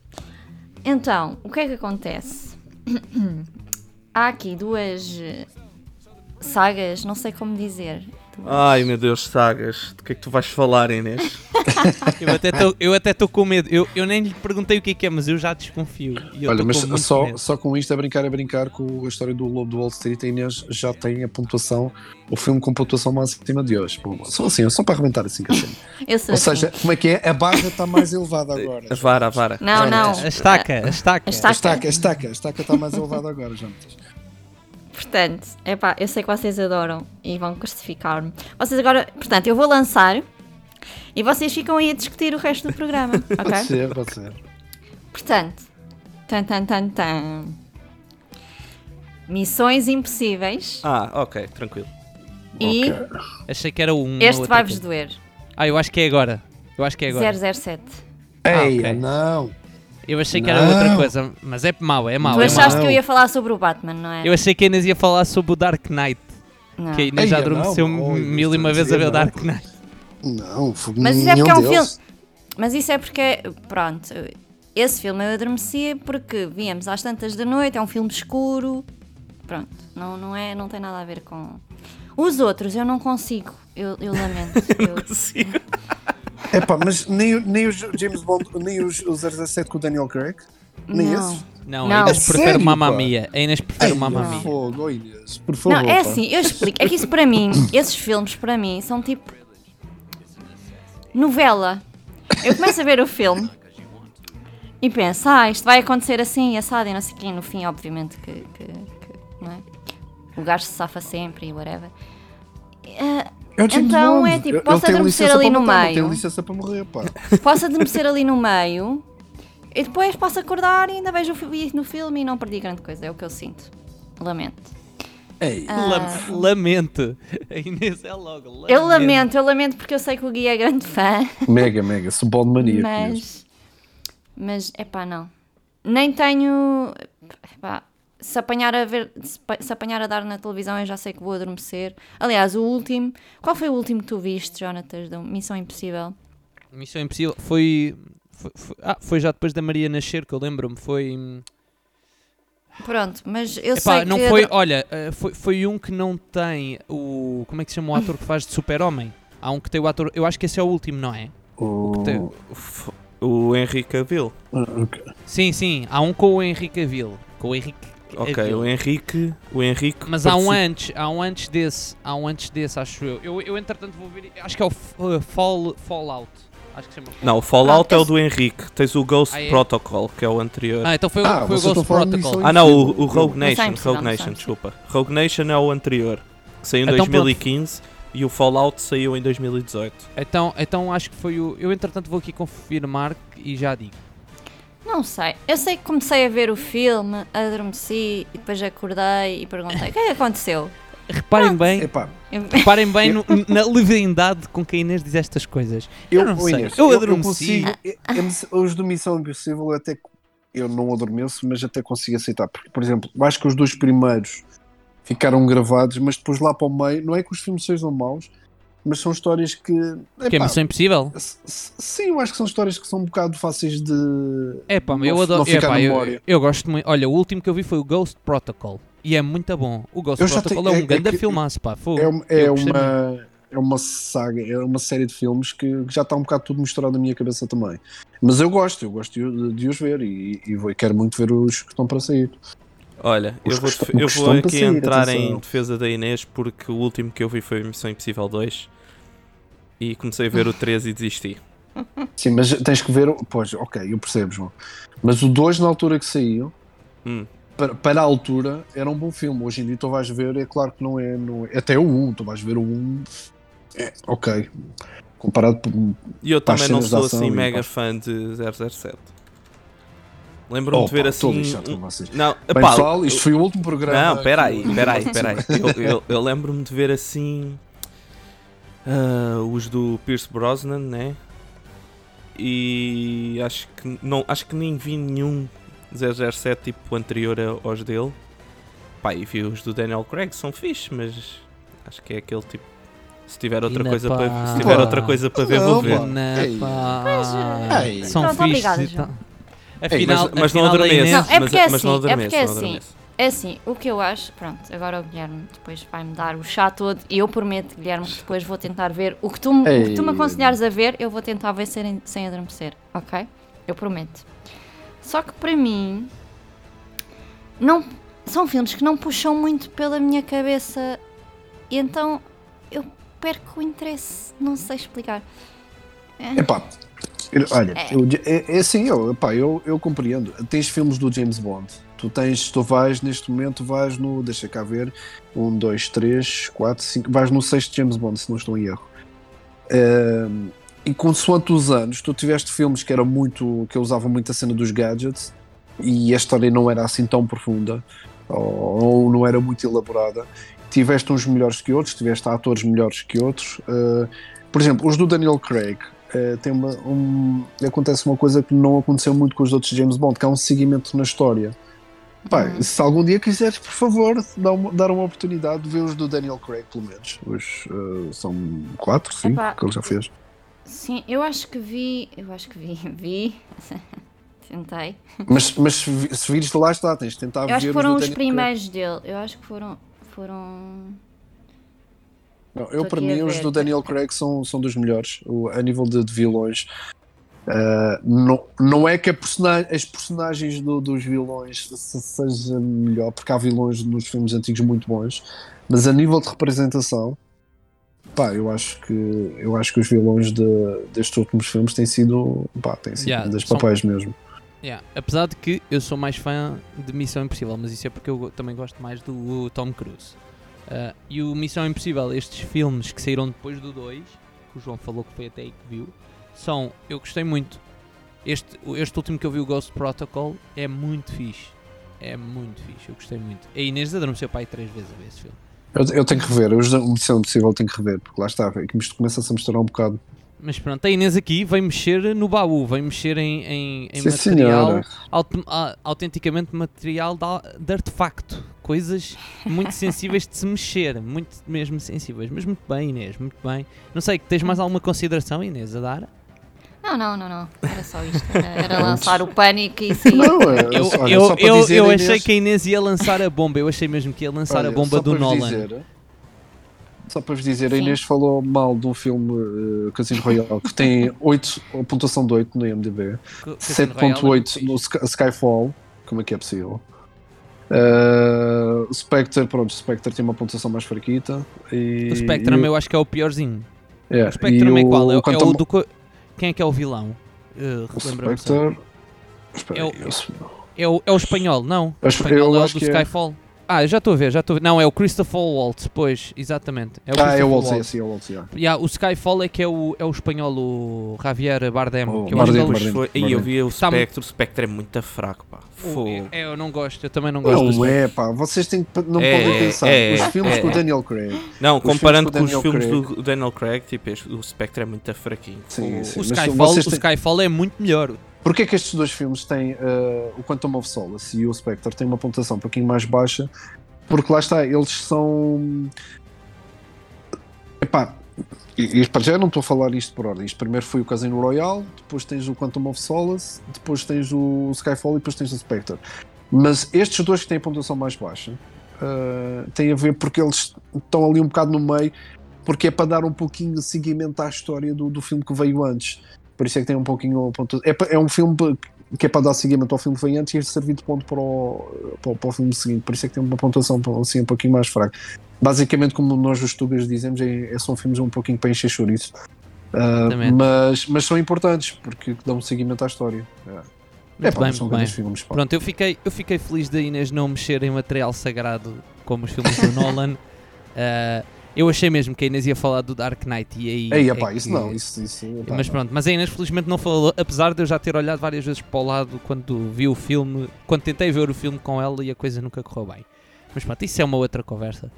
Então, o que é que acontece? [CLEARS THROAT] Há aqui duas sagas, não sei como dizer. Ai meu Deus, sagas. Do que é que tu vais falar, Inês? [LAUGHS] Eu até estou com medo. Eu, eu nem lhe perguntei o que é que é, mas eu já desconfio. E eu Olha, mas só, medo. só com isto a brincar, a brincar com a história do Lobo do Wall Street, a Inês já tem a pontuação, o filme com pontuação máxima de hoje. Bom, só assim, só para arrebentar assim que assim. Eu [LAUGHS] Ou assim. seja, como é que é? A barra está mais elevada agora. A vara, a vara. Não, não. A estaca, a estaca. A estaca. A estaca, a estaca, a estaca está mais elevada agora, Jonatas. Portanto, é pá, eu sei que vocês adoram e vão crucificar-me. Vocês agora, portanto, eu vou lançar e vocês ficam aí a discutir o resto do programa, [LAUGHS] Pode ok? ser, pode ser. Portanto, tan tan tan tan. Missões impossíveis Ah, ok, tranquilo. e Ok. Achei que era um. este vai-vos doer. Ah, eu acho que é agora. Eu acho que é agora. 007. Ah, Ei, ok. não. Eu achei que era Não. outra coisa, mas é mau, é mau. tu é achaste mau. que eu ia falar sobre o Batman, não é? Eu achei que a Inês ia falar sobre o Dark Knight. Não. Que a Inês já Eia, não, adormeceu não, mil e uma isto vez a ver o. Dark Knight. Não, foi Mas isso é porque é um deles. Mas isso é porque, pronto, esse filme eu adormeci porque víamos às tantas da noite, é um filme escuro. Pronto, não, não, é, não tem nada a ver com. Os outros eu não consigo, eu, eu lamento. [LAUGHS] Eu- Sim. É [LAUGHS] pá, mas nem, nem os James Bond, nem os, os 017 com o Daniel Craig, nem Não. esses. Não, Não. a Inês prefere sério, Mamma? Mia. A Inês prefere Ei, Mamma por Mia. fogo, oh Inês, por favor. Não, é pá. assim, eu explico. É que isso para mim, esses filmes para mim são tipo. novela. Eu começo a ver o filme e penso, ah, isto vai acontecer assim, assado e não sei quê. No fim, obviamente, que. que- que- não é? O gajo se safa sempre e whatever. James Então Bond. é tipo, posso adormecer ali no meio. Não tem licença para morrer, pá. [LAUGHS] posso adormecer ali no meio e depois posso acordar e ainda vejo no filme e não perdi grande coisa. É o que eu sinto. Lamento. Ei, Ah, Lam- Lamento. [LAUGHS] A Inês é logo. Lamento. Eu lamento, eu lamento porque eu sei que o Gui é grande fã. mega, mega, sou Bond maníaco mesmo. Mas, mas, é pá, não. Nem tenho. Epá, se apanhar a ver, se pa- se apanhar a dar na televisão, eu já sei que vou adormecer. Aliás, o último. Qual foi o último que tu viste, Jonatas, da Missão Impossível? Missão Impossível foi, foi, foi- ah, foi já depois da Maria nascer, que eu lembro-me. Foi. hum, Pronto, mas eu Epá, sei não que. foi. Olha, eh, foi, foi um que não tem o. Como é que se chama o ator que faz de Super-Homem? Há um que tem o ator. Eu acho que esse é o último, não é? O- tem- O Henry Cavill. Ah, ok. Sim, sim, há um com o Henrique Avil. Com o Henrique Ok, Cavill. o Henrique. O Henrique. Mas há um antes, há um antes desse, há um antes desse, acho eu. Eu, eu entretanto vou ver, acho que é o uh, Fall, Fallout. Acho que se chama Fallout. Não, o Fallout Ah, é o do Henrique. Tens o Ghost Ah, é? Protocol, que é o anterior. Ah, então foi, o- Ah, foi o Ghost Protocol. Ah não, o, o. Rogue Nation, Rogue Missão Nation, desculpa. Rogue Nation é o anterior, que saiu em Então, pronto. 2015 e o Fallout saiu em 2018. Então, então acho que foi o. Eu entretanto vou aqui confirmar e já digo. Não sei. Eu sei que comecei a ver o filme, adormeci e depois acordei e perguntei o que é que aconteceu. Reparem bem, Epá, Eu- reparem bem no- na leviandade com que a Inês diz estas coisas. Eu, não sei, Inês, eu adormeci. consigo- eu- eu- os do Missão Impossível até que eu não adormeço, mas até consigo aceitar. Porque, por exemplo, eu acho que os dois primeiros ficaram gravados, mas depois lá para o meio, não é que os filmes sejam maus, mas são histórias que. Que é epá, missão impossível? Sim, eu acho que são histórias que são um bocado fáceis de. É pá, eu adoro. epá, na eu, eu gosto muito. Olha, o último que eu vi foi o Ghost Protocol. E é muito bom. O Ghost Eu Protocol tenho- é é- um é grande que- filmaço, pá. É, uma- é uma. É uma saga, é uma série de filmes que que já está um bocado tudo misturado na minha cabeça também. Mas eu gosto, eu gosto de, de os ver e, e vou, quero muito ver os que estão para sair. Olha, eu vou, eu vou aqui sair, entrar em atenção. defesa da Inês porque o último que eu vi foi Missão Impossível 2 e comecei a ver o 3 e desisti. [LAUGHS] Sim, mas tens que ver. o- Pois, ok, eu percebo, João. Mas o 2, na altura que saiu, Hum. para, para a altura, era um bom filme. Hoje em dia, tu vais ver, é claro que não é. Não é até o 1, tu vais ver o 1. É, ok. Comparado. por- E eu também não sou assim e mega para- fã de 007. Lembro-me Oh, de ver pá, assim. estou lixado com vocês. Não, Bem, epá, pessoal, isto foi o último programa. Não, peraí, peraí, peraí. Eu, eu, eu lembro-me de ver assim. ah, os do Pierce Brosnan, né? E acho que, não, acho que nem vi nenhum 007 tipo anterior a- aos dele. Pá, e vi os do Daniel Craig, são fixe, mas acho que é aquele tipo. Se tiver outra coisa pá. para se tiver outra coisa para ver, vou Não, ver. pá. Pá. Ei. São Pronto, fixes Afinal, Mas, mas não afinal, a adormeço. Não, é mas- porque é mas não assim, é adormeço, porque é não assim. adormeço. É assim, o que eu acho, pronto, agora o Guilherme depois vai-me dar o chá todo e eu prometo, Guilherme, que depois vou tentar ver o que tu, me- o que tu me Ei. aconselhares a ver, eu vou tentar ver sem, sem adormecer, ok? Eu prometo. Só que para mim, não, são filmes que não puxam muito pela minha cabeça e então eu perco o interesse, não sei explicar. Epá, eu- olha, É. eu- é, é assim, eu, epá, eu, eu compreendo. Tens filmes do James Bond. Tu tens, tu vais neste momento, vais no, deixa cá ver, um, dois, três, quatro, cinco, vais no sexto James Bond, se não estou em erro. E consoante os anos, tu tiveste filmes que eram muito, que usavam muito a cena dos gadgets e a história não era assim tão profunda ou, ou não era muito elaborada. Tiveste uns melhores que outros, tiveste atores melhores que outros. Eh, por exemplo, os do Daniel Craig, eh, tem uma, um, acontece uma coisa que não aconteceu muito com os outros James Bond, que há um seguimento na história. Pá, Uhum. se algum dia quiseres, por favor, dá uma- dar uma oportunidade de ver os do Daniel Craig, pelo menos. Os, eh, são quatro, cinco Epá. que ele já fez. Sim, eu acho que vi, eu acho que vi, [LAUGHS] vi, tentei. Mas, mas se, vi- se vires de lá está, tens de tentar Eu ver acho que os foram os Daniel Craig. primeiros dele. Eu acho que foram. foram... Não, eu, para mim, os do Daniel Craig são, são dos melhores. O, a nível de, de vilões, uh, não, não é que a persona- as personagens do- dos vilões se, seja melhor, porque há vilões nos filmes antigos muito bons, mas a nível de representação, pá, eu acho que, eu acho que os vilões de- destes últimos filmes têm sido, pá, têm sido Yeah, das são- papéis mesmo. Yeah, Apesar de que eu sou mais fã de Missão Impossível, mas isso é porque eu também gosto mais do Tom Cruise. Uh, e o Missão Impossível, estes filmes que saíram depois do 2, que o João falou que foi até aí que viu, são. Eu gostei muito. Este, o- este último que eu vi, o Ghost Protocol, é muito fixe. É muito fixe, eu gostei muito. A Inês adormeceu pai três vezes a ver esse filme. Eu, eu tenho que rever, da Missão Impossível tenho que rever, porque lá está, é que isto começa-se a misturar um bocado. Mas pronto, a Inês aqui vem mexer no baú, vem mexer em, em, em Sim, material aut- autenticamente material de, a- de artefacto. Coisas muito sensíveis de se mexer, muito mesmo sensíveis. Mas muito bem, Inês, muito bem. Não sei, tens mais alguma consideração, Inês, a dar? Não, não, não, não. Era só isto. Era, era lançar o pânico e sair. Não, é, Eu, olha, eu, só para eu, dizer, eu Inês- achei que a Inês ia lançar a bomba, eu achei mesmo que ia lançar Olha, a bomba só do para vos Nolan. dizer, Só para vos dizer, a Sim. Inês falou mal de um filme uh, Casino Royale que tem 8, a pontuação de 8 no IMDb, [LAUGHS] Casino Royale é muito 7.8 fixe. no Sky- Skyfall. Como é que é possível? Uh, o Spectre, pronto, o Spectre tem uma pontuação mais fraquita. E, O Spectrum e, eu acho que é o piorzinho. é, O Spectrum e é qual? É, o- é o do. Quem é que é o vilão? Uh, o. Spectre. Espera É o- eu- É o, é o espanhol, não? O Eu espanhol é o do que é. Ah, já estou a ver, já estou a ver. Não, é o Christopher Waltz, pois, exatamente. É o Ah, é o Waltz, é, Waltz. sim, é o Waltz, yeah. Yeah, o Skyfall é que é o, é o espanhol, o Javier Bardem. Oh, que eu Bardem, acho que ele- foi. Aí eu vi o Tá- Spectre, o Spectre é muito fraco, pá. Fogo. É, eu não gosto, eu também não gosto do Não é, pá, vocês têm que, não É, podem pensar. é, os filmes é. com o Daniel Craig. Não, comparando com filmes os filmes Daniel do Daniel Craig, tipo, este- o Spectre é muito fraquinho. Sim, sim. O Skyfall, o têm- Skyfall é muito melhor. Porquê que estes dois filmes têm uh, o Quantum of Solace e o Spectre têm uma pontuação um pouquinho mais baixa? Porque lá está, eles são. Epá, e, e para já não estou a falar isto por ordem. Isto primeiro foi o Casino Royale, depois tens o Quantum of Solace, depois tens o Skyfall e depois tens o Spectre. Mas estes dois que têm a pontuação mais baixa uh, têm a ver porque eles estão ali um bocado no meio, porque é para dar um pouquinho de seguimento à história do, do filme que veio antes. Por isso é que tem um pouquinho a pontu- é, é um filme que é para dar seguimento ao filme que veio antes e servir de ponto para o, para, para o filme seguinte. Por isso é que tem uma pontuação assim, um pouquinho mais fraca. Basicamente, como nós os youtubers dizemos, é, é- são filmes um pouquinho para encher chouriço. Ah, Exatamente. mas, mas são importantes porque dão seguimento à história. É, é pá, bem, são bem. filmes. pá. Pronto, eu fiquei, eu fiquei feliz da Inês não mexer em material sagrado como os filmes do Nolan. Ah, [LAUGHS] eu achei mesmo que a Inês ia falar do Dark Knight e aí. Ei, é epá, que- isso não, isso, isso epá, Mas pronto, mas a Inês felizmente não falou, apesar de eu já ter olhado várias vezes para o lado quando vi o filme, quando tentei ver o filme com ela e a coisa nunca correu bem. Mas pronto, isso é uma outra conversa.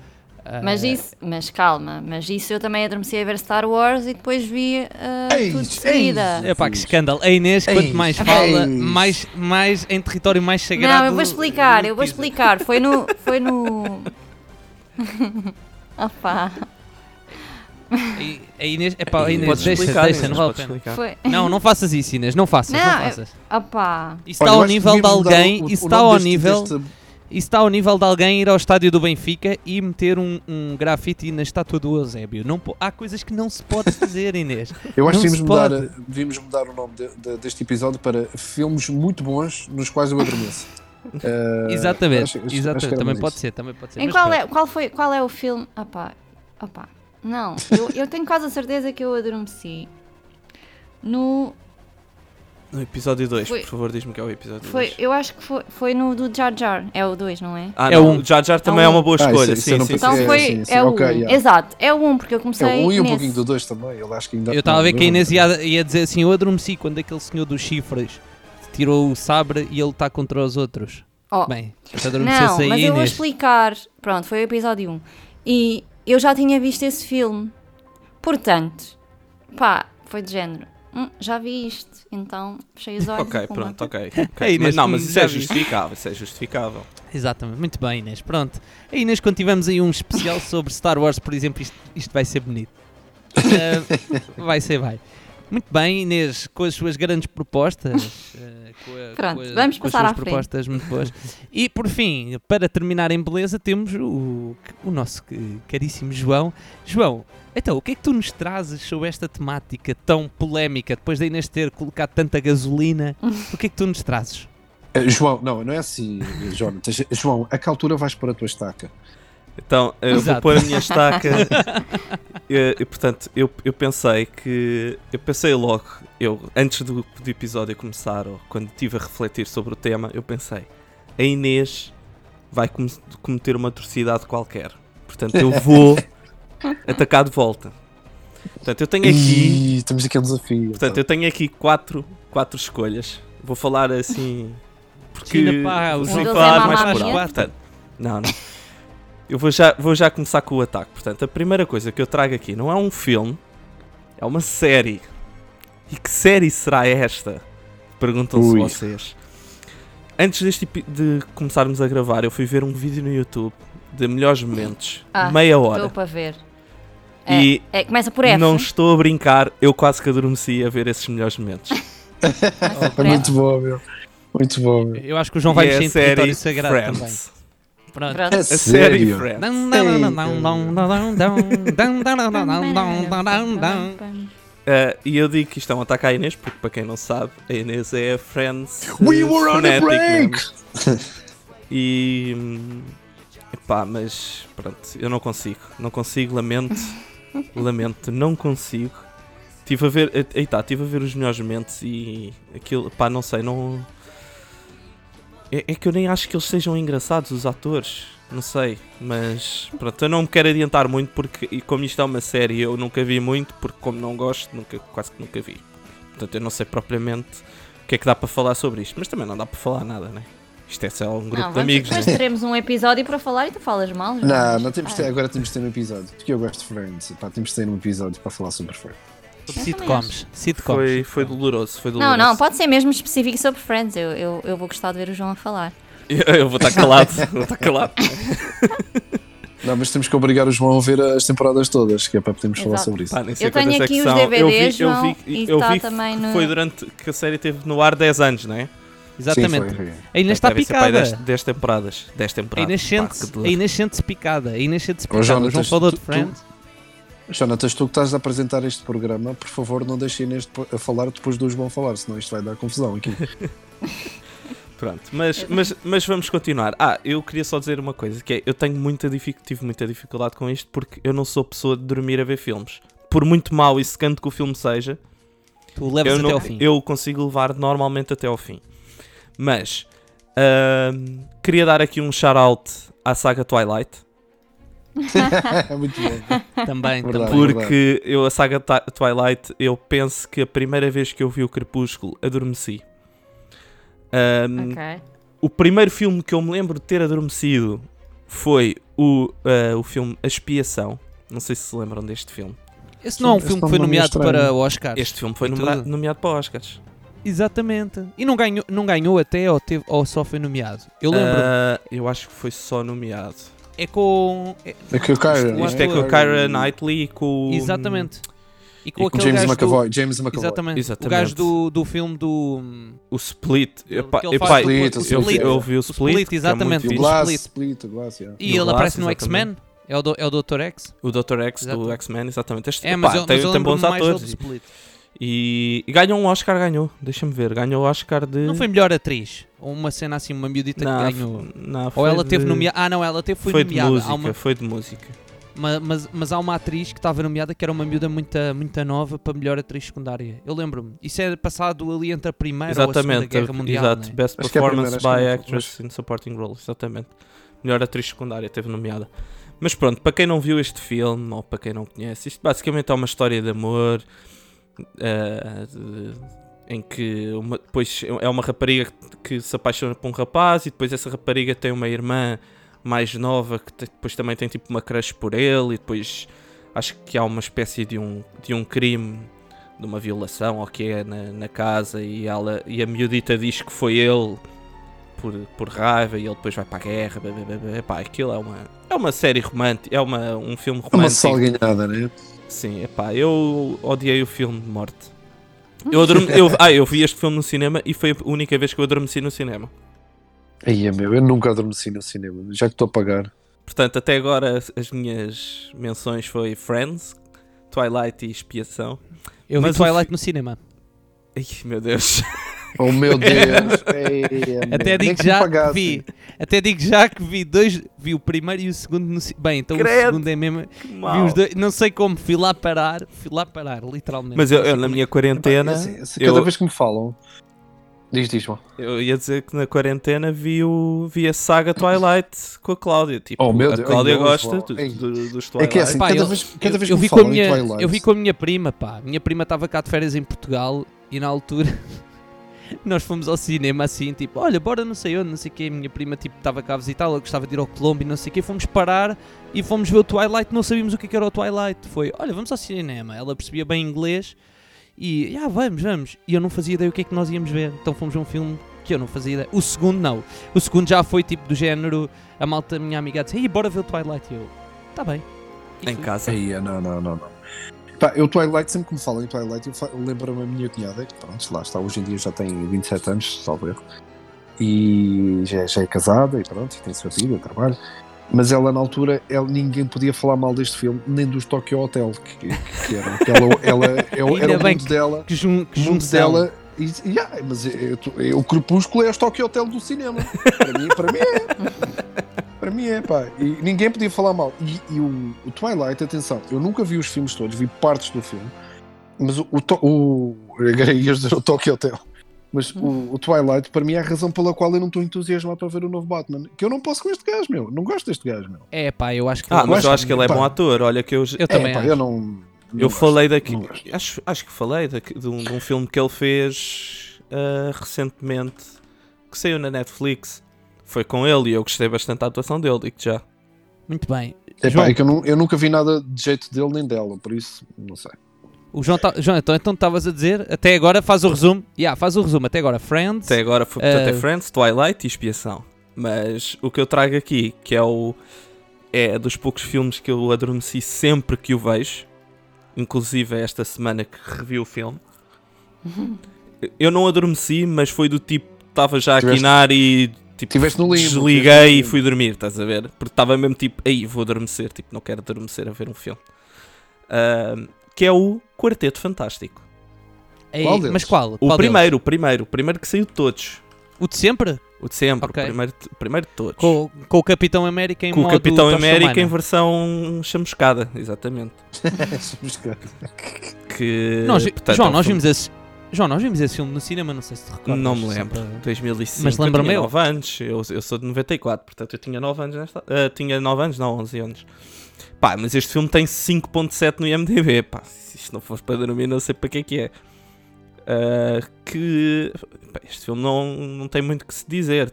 Ah, Mas isso, mas calma, mas isso eu também adormeci a ver Star Wars e depois vi ah, Ei, tudo de ei. seguida. É pá, que escândalo. A Inês, Ei, quanto mais ei. fala, mais, mais em território mais sagrado. Não, eu vou explicar, eu vou explicar. Foi no. Foi no. [LAUGHS] Opá, E- A Inês, epá, a Inês, Podes deixa, explicar, deixa, Inês, não vale a podes pena. explicar. foi. Não, não faças isso, Inês, não faças, não, Não, eu- faças. Opá. Isso Olha, está eu ao acho que nível de devíamos mudar alguém, o- o isso está nome ao deste- nível, deste- isso está ao nível de alguém ir ao estádio do Benfica e meter um, um grafite na estátua do Eusébio. Não, po- há coisas que não se pode fazer, Inês. [LAUGHS] Eu acho Não que se devíamos mudar, pode. devíamos mudar o nome de- de- deste episódio para filmes muito bons nos quais eu adormeço. Eh, exatamente, acho- acho- acho exatamente. era também pode isso. ser, também pode ser. Em qual pronto. é, qual, foi, qual é o filme? Opá, opá. Não, eu, eu tenho quase a certeza que eu adormeci. No. No episódio 2, Foi- por favor, diz-me que é o episódio Foi, 2. eu acho que foi, foi no do Jar Jar. É o 2, não é? Ah, É não, um. Jar Jar também É é um. uma boa Ah, isso- escolha. isso sim, sim. Então sim. É, foi. sim, sim, é o ok, 1. yeah. Exato, é o 1, porque eu comecei. É o 1 e um pouquinho do 2 também. Eu acho que ainda. Eu estava a ver que a Inês ia, ia dizer assim: Eu adormeci quando aquele senhor dos chifres tirou o sabre e ele está contra os outros. Oh, Bem, Não, aí, mas eu vou Inês. explicar. Pronto, foi o episódio 1. E eu já tinha visto esse filme. Portanto, pá, foi de género. "Hum, já vi isto, então fechei os olhos. Ok, pumba. pronto, ok. [LAUGHS] ok. Ei, Mas, Inês, não, mas isso é justificável, isso é justificável. Exatamente, muito bem, Inês. Pronto. A Inês, quando tivermos aí um especial [LAUGHS] sobre Star Wars, por exemplo, isto, isto vai ser bonito. Uh, [LAUGHS] vai ser, vai. Muito bem, Inês, com as suas grandes propostas. uh, [LAUGHS] com a- Pronto, com a- vamos com as passar suas à frente. propostas muito boas. E por fim, para terminar em beleza, temos o, o nosso caríssimo João. João, então, o que é que tu nos trazes sobre esta temática tão polémica, depois da Inês ter colocado tanta gasolina? [LAUGHS] O que é que tu nos trazes? Eh, João, não, não é assim, Jonathan. [LAUGHS] João, a que altura vais para a tua estaca? Então, eu vou Exato. pôr a minha estaca. [LAUGHS] e, e, portanto, eu, eu pensei que. Eu pensei logo, eu, antes do, do episódio começar, ou quando estive a refletir sobre o tema, eu pensei: a Inês vai com- cometer uma atrocidade qualquer. Portanto, eu vou [LAUGHS] atacar de volta. Portanto, eu tenho aqui. Ih, temos aqui um desafio. Portanto, eu tenho aqui quatro, quatro escolhas. Vou falar assim. Porque China, pá, vou os Um é falar mais por alto. Portanto, não, não. Eu vou já, vou já começar com o ataque. Portanto, a primeira coisa que eu trago aqui não é um filme, é uma série. E que série será esta? Perguntam-se vocês. Antes deste, de começarmos a gravar, eu fui ver um vídeo no YouTube de melhores momentos, Ah, meia Estou hora. para ver. É, E é, começa por F. não estou a brincar, eu quase que adormeci a ver esses melhores momentos. [LAUGHS] É muito bom, meu. Muito bom, meu. Eu acho que o João vai é mexer a em território série sagrado também. Pronto. É sério? Friends. Uh, e eu digo que isto é um ataque à Inês, porque para quem não sabe, a Inês é a Friends. We were on a break! E. pá, mas pronto, eu não consigo. Não consigo, lamento. lamento, não consigo. Estive a ver. Eita, estive a ver os melhores momentos e aquilo. Pá, não sei, não é, é que eu nem acho que eles sejam engraçados, os atores. Não sei, mas pronto, eu não me quero adiantar muito porque, e como isto é uma série, eu nunca vi muito, porque como não gosto, nunca, quase que nunca vi. Portanto, eu não sei propriamente o que é que dá para falar sobre isto, mas também não dá para falar nada, né? Isto é só um grupo Não, de amigos, depois né? teremos um episódio para falar e tu falas mal. já. Não, não temos de ter, Ah, agora temos de ter um episódio. Porque eu gosto de Friends. Pá, temos de ter um episódio para falar sobre Friends. Sitcoms. Sitcoms. Foi, foi doloroso, foi Não, doloroso. não, pode ser mesmo específico sobre Friends. Eu, eu, eu vou gostar de ver o João a falar. Eu, [LAUGHS] eu vou estar calado, vou estar calado. [LAUGHS] Não, mas temos que obrigar o João a ver as temporadas todas, que é para podermos falar Exato. sobre isso. Pá, nem sei Eu tenho é aqui que os. DVDs, eu vi, eu João, vi, e eu está vi também no- foi durante que a série teve no ar 10 anos, não é? Exatamente. Sim, foi, foi. A Inês está picada. 10, 10 temporadas. 10 A temporadas. Pá, sente-se a picada. A Inês sente-se picada. O João falou de tu- Friends. Jonatas, tu que estás a apresentar este programa, por favor, não deixem depo- a falar depois do João falar, senão isto vai dar confusão aqui. [LAUGHS] Pronto, mas, mas, mas vamos continuar. Ah, eu queria só dizer uma coisa, que é, eu tenho muita tive muita dificuldade com isto porque eu não sou pessoa de dormir a ver filmes. Por muito mau e secante que o filme seja, Tu levas eu, até não- ao fim. eu consigo levar normalmente até ao fim. Mas ahm, queria dar aqui um shout-out à saga Twilight. [LAUGHS] é muito bom. Também, Verdade. também. Porque eu, a saga Twilight, eu penso que a primeira vez que eu vi o Crepúsculo, adormeci. Ahm, Ok. O primeiro filme que eu me lembro de ter adormecido foi o, ah, o filme A Expiação. Não sei se se lembram deste filme. Esse não é um Esse filme que foi é nomeado estranho. para Oscars. Este filme foi nomea- tudo. nomeado para Oscars. Exatamente. E não ganhou, não ganhou até ou, teve, ou só foi nomeado? Eu lembro. Ah, eu acho que foi só nomeado. É com. é- É que o Kyra. O Isto é com o Kyra Knightley e com o. exatamente. E com e com aquele James gajo do- McAvoy. James McAvoy. Exatamente. Exatamente. O gajo do, do filme do. O Split. Epá, ele epá, Split, o Split. eu vi o Split. Split, que é exatamente. E muito o. Glass, Split. Split, o Glass, yeah. E Do ele Glass, aparece no. X-Men? É o, do, é o Dr. X? O Dr. X do Exato. X-Men, exatamente. Este, É, mas epá, eu, tem, mas eu tem bons do atores. E, Split. e, e ganhou um Oscar, ganhou. Deixa-me ver. Ganhou o Oscar de. Não foi melhor atriz? Ou uma cena assim, uma miudita Não, que ganhou? não, Ou ela teve de- nomeada? Ah, não, ela teve, foi, Foi de nomeada. música. Há uma, Foi de música. ma- mas, mas há uma atriz que estava nomeada que era uma miúda muito, muito nova para melhor atriz secundária. Eu lembro-me. Isso é passado ali entre a Primeira ou a Segunda Exatamente. Guerra Mundial. exato. né? Best Acho é Performance primeira, by é, Actress in Supporting Role. Exatamente. Melhor atriz secundária teve nomeada. Mas pronto, para quem não viu este filme, ou para quem não conhece, isto basicamente é uma história de amor de- em que uma, depois é uma rapariga que, se apaixona por um rapaz e depois essa rapariga tem uma irmã mais nova que depois também tem tipo uma crush por ele e depois acho que há uma espécie de um, de um crime de uma violação ou que é na, na casa e, ela, e a miudita diz que foi ele por, por raiva e ele depois vai para a guerra. blá, blá, blá, aquilo é uma, é uma série romântica, é uma, um filme É uma romântico. salganhada, né? Sim, epá, eu odiei o filme de morte. Eu, adorme- eu, ah, eu vi este filme no cinema e foi a única vez que eu adormeci no cinema. Aí é meu, eu nunca adormeci no cinema, já que estou a pagar. Portanto, até agora as- as minhas menções foi Friends, Twilight e Expiação. Eu vi Mas o Twilight fi- no cinema. Ai, meu Deus. [LAUGHS] Oh meu [LAUGHS] Deus! Ei, é, Até digo que me já que vi. Até digo já que vi dois. Vi o primeiro e o segundo no. Bem, então Credo. o segundo é mesmo. Vi mal. os dois. Não sei como, fui lá parar. Fui lá parar, literalmente. Mas eu, eu, na é minha quarentena, Assim, assim, cada eu- vez que me falam, diz, diz, João. eu ia dizer que na quarentena vi, o, vi a saga Twilight com a Cláudia. Tipo, Oh, meu a Deus, Cláudia ai, gosta do, do- dos É Twilight. que é assim, Pá, cada eu- vez, cada vez eu que vi me com a minha, Twilight, eu vi com a minha prima, pá. Minha prima estava cá de férias em Portugal e na altura [LAUGHS] nós fomos ao cinema assim, tipo, olha, bora não sei onde, não sei o quê. Minha prima tipo estava cá a visitar, ela gostava de ir ao Colombo e não sei o quê. Fomos parar e fomos ver o Twilight, não sabíamos o que é que era o Twilight. Foi, olha, vamos ao cinema. Ela percebia bem inglês e, ah, vamos, vamos. E eu não fazia ideia o que é que nós íamos ver. Então fomos ver um filme que eu não fazia ideia. O segundo não. O segundo já foi tipo do género, a malta, minha amiga disse, ei, bora ver o Twilight. E eu, tá bem. E Em fui. casa. Aí, não, não, não, não. Pá, eu Twilight, sempre que me falam em Twilight, eu, eu lembro-me a minha cunhada, que pronto, lá está, hoje em dia já tem 27 anos, salvo erro. e já, já é casada e pronto, tem sua vida, trabalho. Mas ela na altura, ela, ninguém podia falar mal deste filme, nem dos Tokyo Hotel, que, que, que era, que ela, ela, [LAUGHS] é o- Ainda era o mundo dela. Que, jun, que O mundo dela. E, e, ah, mas eu- eu- o Crepúsculo é os Tokyo Hotel do cinema. [LAUGHS] Para mim, para mim é. Para mim é, pá. E ninguém podia falar mal. E, e o, o Twilight, atenção, eu nunca vi os filmes todos, vi partes do filme. Mas o. o, o agora ias dizer o Tokyo Hotel. Mas o, o Twilight, para mim, é a razão pela qual eu não estou entusiasmado para ver o novo Batman. Que eu não posso com este gajo, meu. Não gosto deste gajo, meu. É pá, eu acho que Ah, mas eu acho que ele é pá. bom ator. Olha que eu, eu também é, pá, acho. eu não. não eu gosto. falei daqui. Acho, acho que falei daqui, de, um, de um filme que ele fez ah, recentemente que saiu na Netflix. Foi com ele e eu gostei bastante da atuação dele, digo já. Muito bem. É, João, pá, é que eu, não, eu nunca vi nada de jeito dele nem dela, por isso, não sei. o João, tá, João então então estavas a dizer, até agora faz o resumo. Yeah, faz o resumo, até agora Friends. Até agora foi portanto, é Ah. Friends, Twilight e Expiação. Mas o que eu trago aqui, que é o. É dos poucos filmes que eu adormeci sempre que o vejo. Inclusive esta semana que revi o filme. Eu não adormeci, mas foi do tipo. Estava já a Tiveste- quinar e. Tipo, Tiveste no limbo, tiveste no desliguei e fui dormir, estás a ver? Porque estava mesmo tipo, aí vou adormecer, tipo, não quero adormecer a ver um filme. Ah, que é o Quarteto Fantástico. Ei, Qual deles? mas qual? O Qual deles? primeiro, o primeiro, o primeiro que saiu de todos. O de sempre? O de sempre, Ok. o, primeiro, o primeiro de todos. Com, com o Capitão América em Com o Capitão Tocha América em versão chamuscada, exatamente. [LAUGHS] Que, Nós, portanto, João, é um nós filme- vimos esse. João, nós vimos esse filme no cinema, não sei se te recordas. Não me lembro. sempre- 2005. Mas lembra-me eu tinha eu. 9 anos. Eu, eu sou de 94, portanto eu tinha 9 anos nesta. ah, tinha 9 anos, não, 11 anos. Pá, mas este filme tem 5.7 no IMDB. Pá, se isto não fosse para dormir, não sei para que é que é. Ah, que. pá, este filme não, não tem muito que se dizer.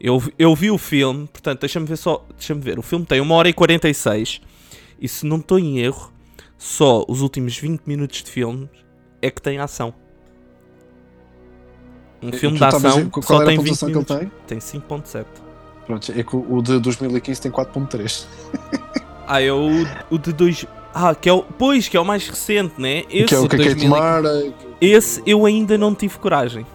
Eu, eu vi o filme, portanto, deixa-me ver só. Deixa-me ver. O filme tem 1 hora e 46. E se não estou em erro, só os últimos 20 minutos de filme é que tem ação. Um filme de ação Qual só tem 20 pontuação que ele minutos. tem? Tem 5.7. Pronto, é que o de 2015 tem 4.3. Ah, é o, o de dois. Ah, que é o. Pois, que é o mais recente, né? Esse, Que é o que a Kate 2015. Mara. esse eu ainda não tive coragem.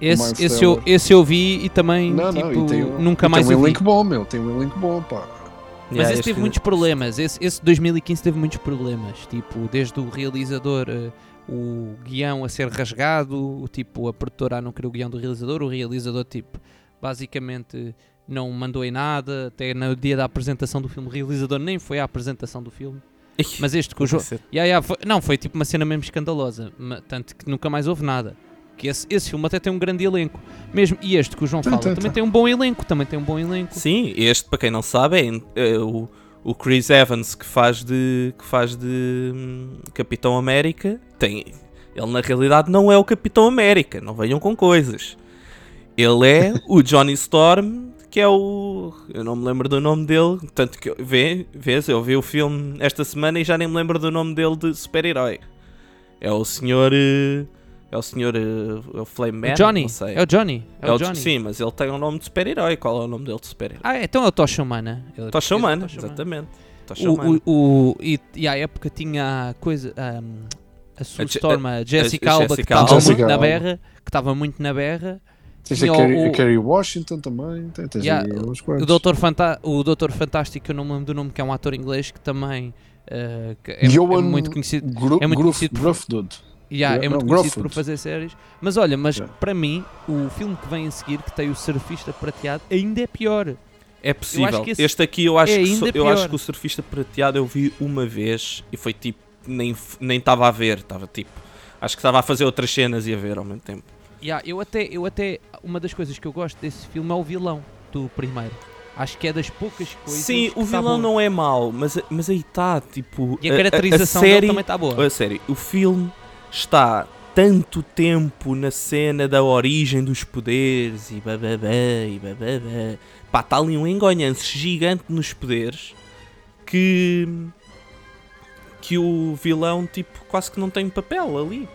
Esse, esse, eu, esse eu vi e também Não, tipo, não, e tem, um- nunca e mais tem um vi. elenco bom, meu. Tem um elenco bom, pá. Mas Yeah, esse teve muitos problemas. Esse, esse 2015 teve muitos problemas. Tipo, desde o realizador, eh, o guião a ser rasgado, o tipo, a produtora a não querer o guião do realizador, o realizador, tipo, basicamente não mandou em nada. Até no dia da apresentação do filme, o realizador nem foi à apresentação do filme. Mas este com o João. Cacete. Yeah, yeah, foi- não, foi tipo uma cena mesmo escandalosa. Tanto que nunca mais houve nada. Que esse, esse filme até tem um grande elenco. Mesmo, e este que o João fala também tem. tem um bom elenco. Também tem um bom elenco. Sim, este, para quem não sabe, é, é o, o Chris Evans que faz de, que faz de hum, Capitão América. Tem, ele na realidade não é o Capitão América, não venham com coisas. Ele é o Johnny Storm, que é o. Eu não me lembro do nome dele. Tanto que eu- vê, vês, eu vi o filme esta semana e já nem me lembro do nome dele de super-herói. É o senhor. eh, É o senhor. eh, É o Flame Man? o Johnny. É o Johnny. É, É o Johnny. Sim, mas ele tem um nome de super-herói. Qual é o nome dele de super-herói? Ah, então é o Tocha Humana. Ele Tocha Tocha Humana. exatamente. Tocha Humana. O, o, o, e, e à época tinha a coisa. um, a Sue A a Jessica a Alba, que estava muito na berra. Que estava muito na berra. Tens Tinha a o- Kerry, o- Kerry Washington também. Tens, Yeah, O. Doutor, Fanta o Doutor Fantástico, eu não me lembro do nome, que é um ator inglês que também uh, que é, é muito conhecido. Gru é muito Gruff- conhecido por-. Yeah, Yeah, é muito conhecido por fazer séries. Mas olha, mas Yeah. para mim, o filme que vem a seguir, que tem o Surfista Prateado, ainda é pior. É possível. esse Este aqui eu acho, é que, so- eu acho que o surfista prateado eu vi uma vez e foi tipo, nem nem estava a ver, estava tipo, acho que estava a fazer outras cenas e a ver ao mesmo tempo. Yeah, eu, até, eu até. Uma das coisas que eu gosto desse filme é o vilão do primeiro. Acho que é das poucas coisas. Sim, o tá vilão bom. não é mau, mas, mas aí está, tipo. E a caracterização dele série, também está boa. A sério, o filme está tanto tempo na cena da origem dos poderes e bababá e bababá. Pá, está ali um engonhanço gigante nos poderes que. Que o vilão, tipo, quase que não tem papel ali.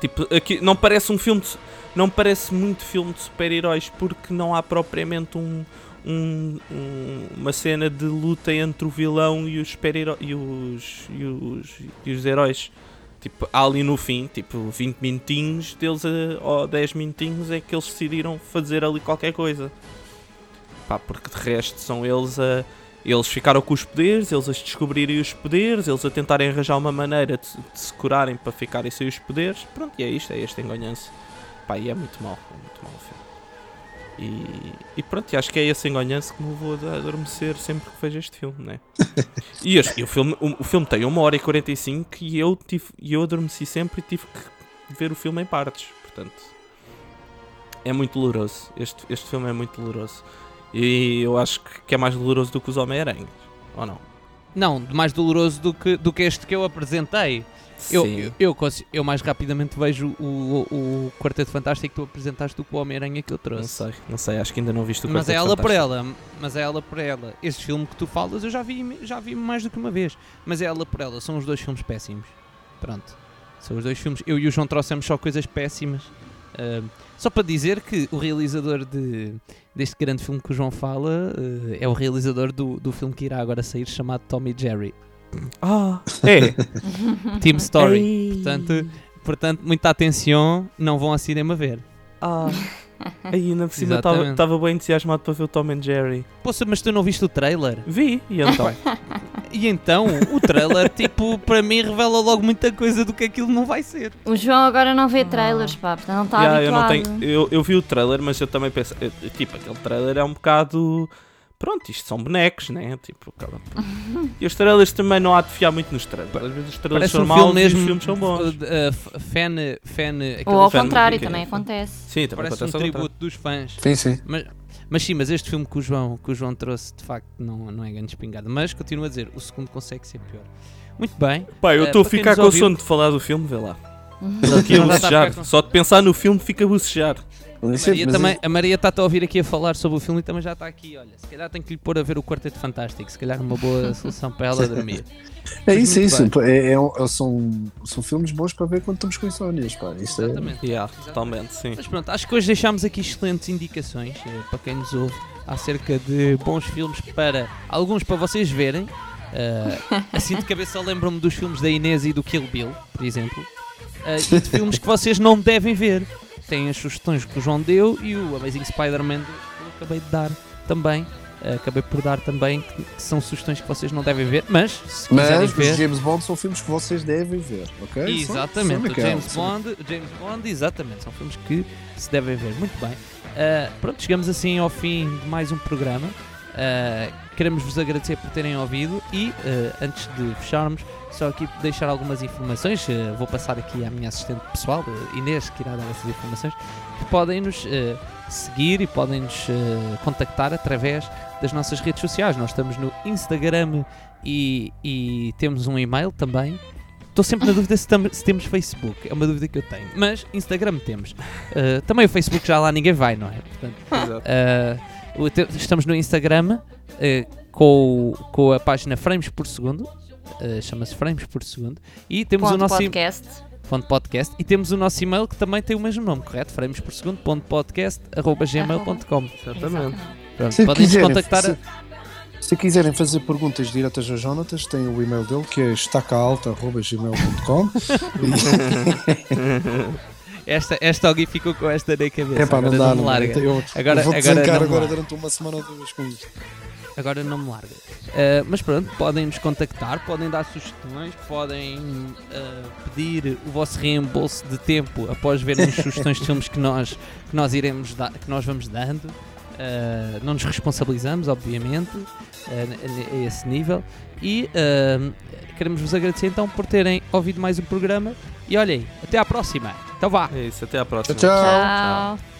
Tipo, aqui não parece um filme. De, não parece muito filme de super-heróis porque não há propriamente um, um- um- uma cena de luta entre o vilão e os super e os, e os, e os heróis. Tipo, ali no fim, tipo, 20 minutinhos deles, ou 10 minutinhos é que eles decidiram fazer ali qualquer coisa. Pá, porque de resto são eles a. Eles ficaram com os poderes, eles a descobrirem os poderes, eles a tentarem arranjar uma maneira de, de se curarem para ficarem sem os poderes. Pronto, e é isto, é este enganhanço. Pá, e é muito mau, é muito mau o filme. E, e pronto, e acho que é esse enganhanço que me levou a adormecer sempre que vejo este filme, né? [LAUGHS] e, este, e o, filme, o, o filme tem 1 hora e 45 e eu, tive, e eu adormeci sempre e tive que ver o filme em partes. Portanto, é muito doloroso. Este, este filme é muito doloroso. E eu acho que- é mais doloroso do que os Homem-Aranha. Ou não? Não, mais doloroso do que, do que este que eu apresentei. Eu, Sim. eu, eu, mais rapidamente vejo o, o, o Quarteto Fantástico que tu apresentaste do que o Homem-Aranha que eu Não trouxe. sei, não sei, acho que ainda não viste o Mas é Quarteto ela por Fantástico. ela, mas é ela por ela. Este filme que tu falas eu já vi, já vi mais do que uma vez. Mas é ela por ela, são os dois filmes péssimos. Pronto. São os dois filmes. Eu e o João trouxemos só coisas péssimas. Ahm, só para dizer que o realizador de, deste grande filme que o João fala eh, é o realizador do, do filme que irá agora sair chamado Tommy Jerry. Ah, [LAUGHS] é. Team Story. Ei. Portanto, portanto, muita atenção, não vão ao cinema ver. Ah. Aí ainda por cima Exatamente. estava bem entusiasmado para ver o Tom and Jerry. Poxa, mas tu não viste o trailer? Vi, e então? [LAUGHS] E então, o trailer, tipo, para mim revela logo muita coisa do que aquilo não vai ser. O João agora não vê trailers, pá, portanto não está Yeah, eu, não habituado. tenho, eu, eu vi o trailer, mas eu também penso. eu- Tipo, aquele trailer é um bocado. Pronto, isto são bonecos, né? Tipo, por- [LAUGHS] E os trailers também não há de fiar muito nos trailers. Às vezes os trailers Parece são um maus e mesmo. os filmes são bons. uh, fan, fan, Ou ao fan- contrário, também acontece. Sim, também Parece um acontece contrário. tributo dos fãs. Sim, sim. Mas, mas sim, mas este filme que o João, que o João trouxe, de facto, não, não é grande espingarda. Mas continuo a dizer, o segundo consegue ser pior. Muito bem. Pá, eu Eh, estou a para quem ficar com o sono de falar do filme, vê lá. [LAUGHS] Estou aqui a com- Só de pensar no filme fica a bocejar. A Maria, também, a Maria está a ouvir aqui a falar sobre o filme e também já está aqui. Olha, se calhar tenho que lhe pôr a ver o Quarteto Fantástico. Se calhar uma boa [LAUGHS] solução para ela dormir. É isso, é isso. É, é um- são, são filmes bons para ver quando estamos com insónias. Pá. Isto é, Exatamente. Yeah, totalmente, sim. Mas pronto, acho que hoje deixámos aqui excelentes indicações eh, para quem nos ouve acerca de bons filmes para alguns para vocês verem. Eh, assim de cabeça lembro-me dos filmes da Inês e do Kill Bill, por exemplo. Eh, e de filmes que vocês não devem ver. Tem as sugestões que o João deu e o Amazing Spider-Man que eu acabei de dar também. Eh, acabei por dar também que, que são sugestões que vocês não devem ver, mas se Mas ver. os James Bond são filmes que vocês devem ver, ok? Exatamente, só o naquela, James Bond, o James Bond, exatamente, são filmes que se devem ver. Muito bem. Ah, pronto, chegamos assim ao fim de mais um programa. Ah, queremos vos agradecer por terem ouvido e ah, antes de fecharmos, só aqui deixar algumas informações. Ah, vou passar aqui à minha assistente pessoal, ah, Inês, que irá dar essas informações, que podem nos ah, seguir e podem nos contactar através das nossas redes sociais. Nós estamos no Instagram e, e temos um e-mail também. Estou sempre na [LAUGHS] dúvida se, se temos Facebook, é uma dúvida que eu tenho. Mas Instagram temos. Também o Facebook já lá ninguém vai, não é? Portanto, Exato. estamos no Instagram com, com a página Frames por Segundo. Uh, Chama-se Frames por Segundo. E temos o Ponto nosso e- podcast. ponto podcast. E temos o nosso e-mail que também tem o mesmo nome, correto? Frames por Segundo. Ponto podcast, arroba gmail.com. Exatamente. Pronto, Se Podem quiserem, contactar. se, se quiserem fazer perguntas diretas ao Jonatas, tem o e-mail dele que é estacaalta.gmail.com [LAUGHS] Esta, esta alguém ficou com esta na cabeça. É pá, não agora dá, não larga. Eu, Agora- eu vou agora agora larga. durante uma semana ou duas com isto. Agora não me larga. Uh, mas pronto, podem nos contactar, podem dar sugestões, podem uh, pedir o vosso reembolso de tempo após verem as sugestões de filmes que nós, que nós iremos dar, que nós vamos dando. Uh, não nos responsabilizamos, obviamente, uh, a, esse nível. E uh, queremos vos agradecer então por terem ouvido mais um programa. E olhem, até à próxima. Então vá! É isso, até à próxima. Tchau, tchau. Tchau.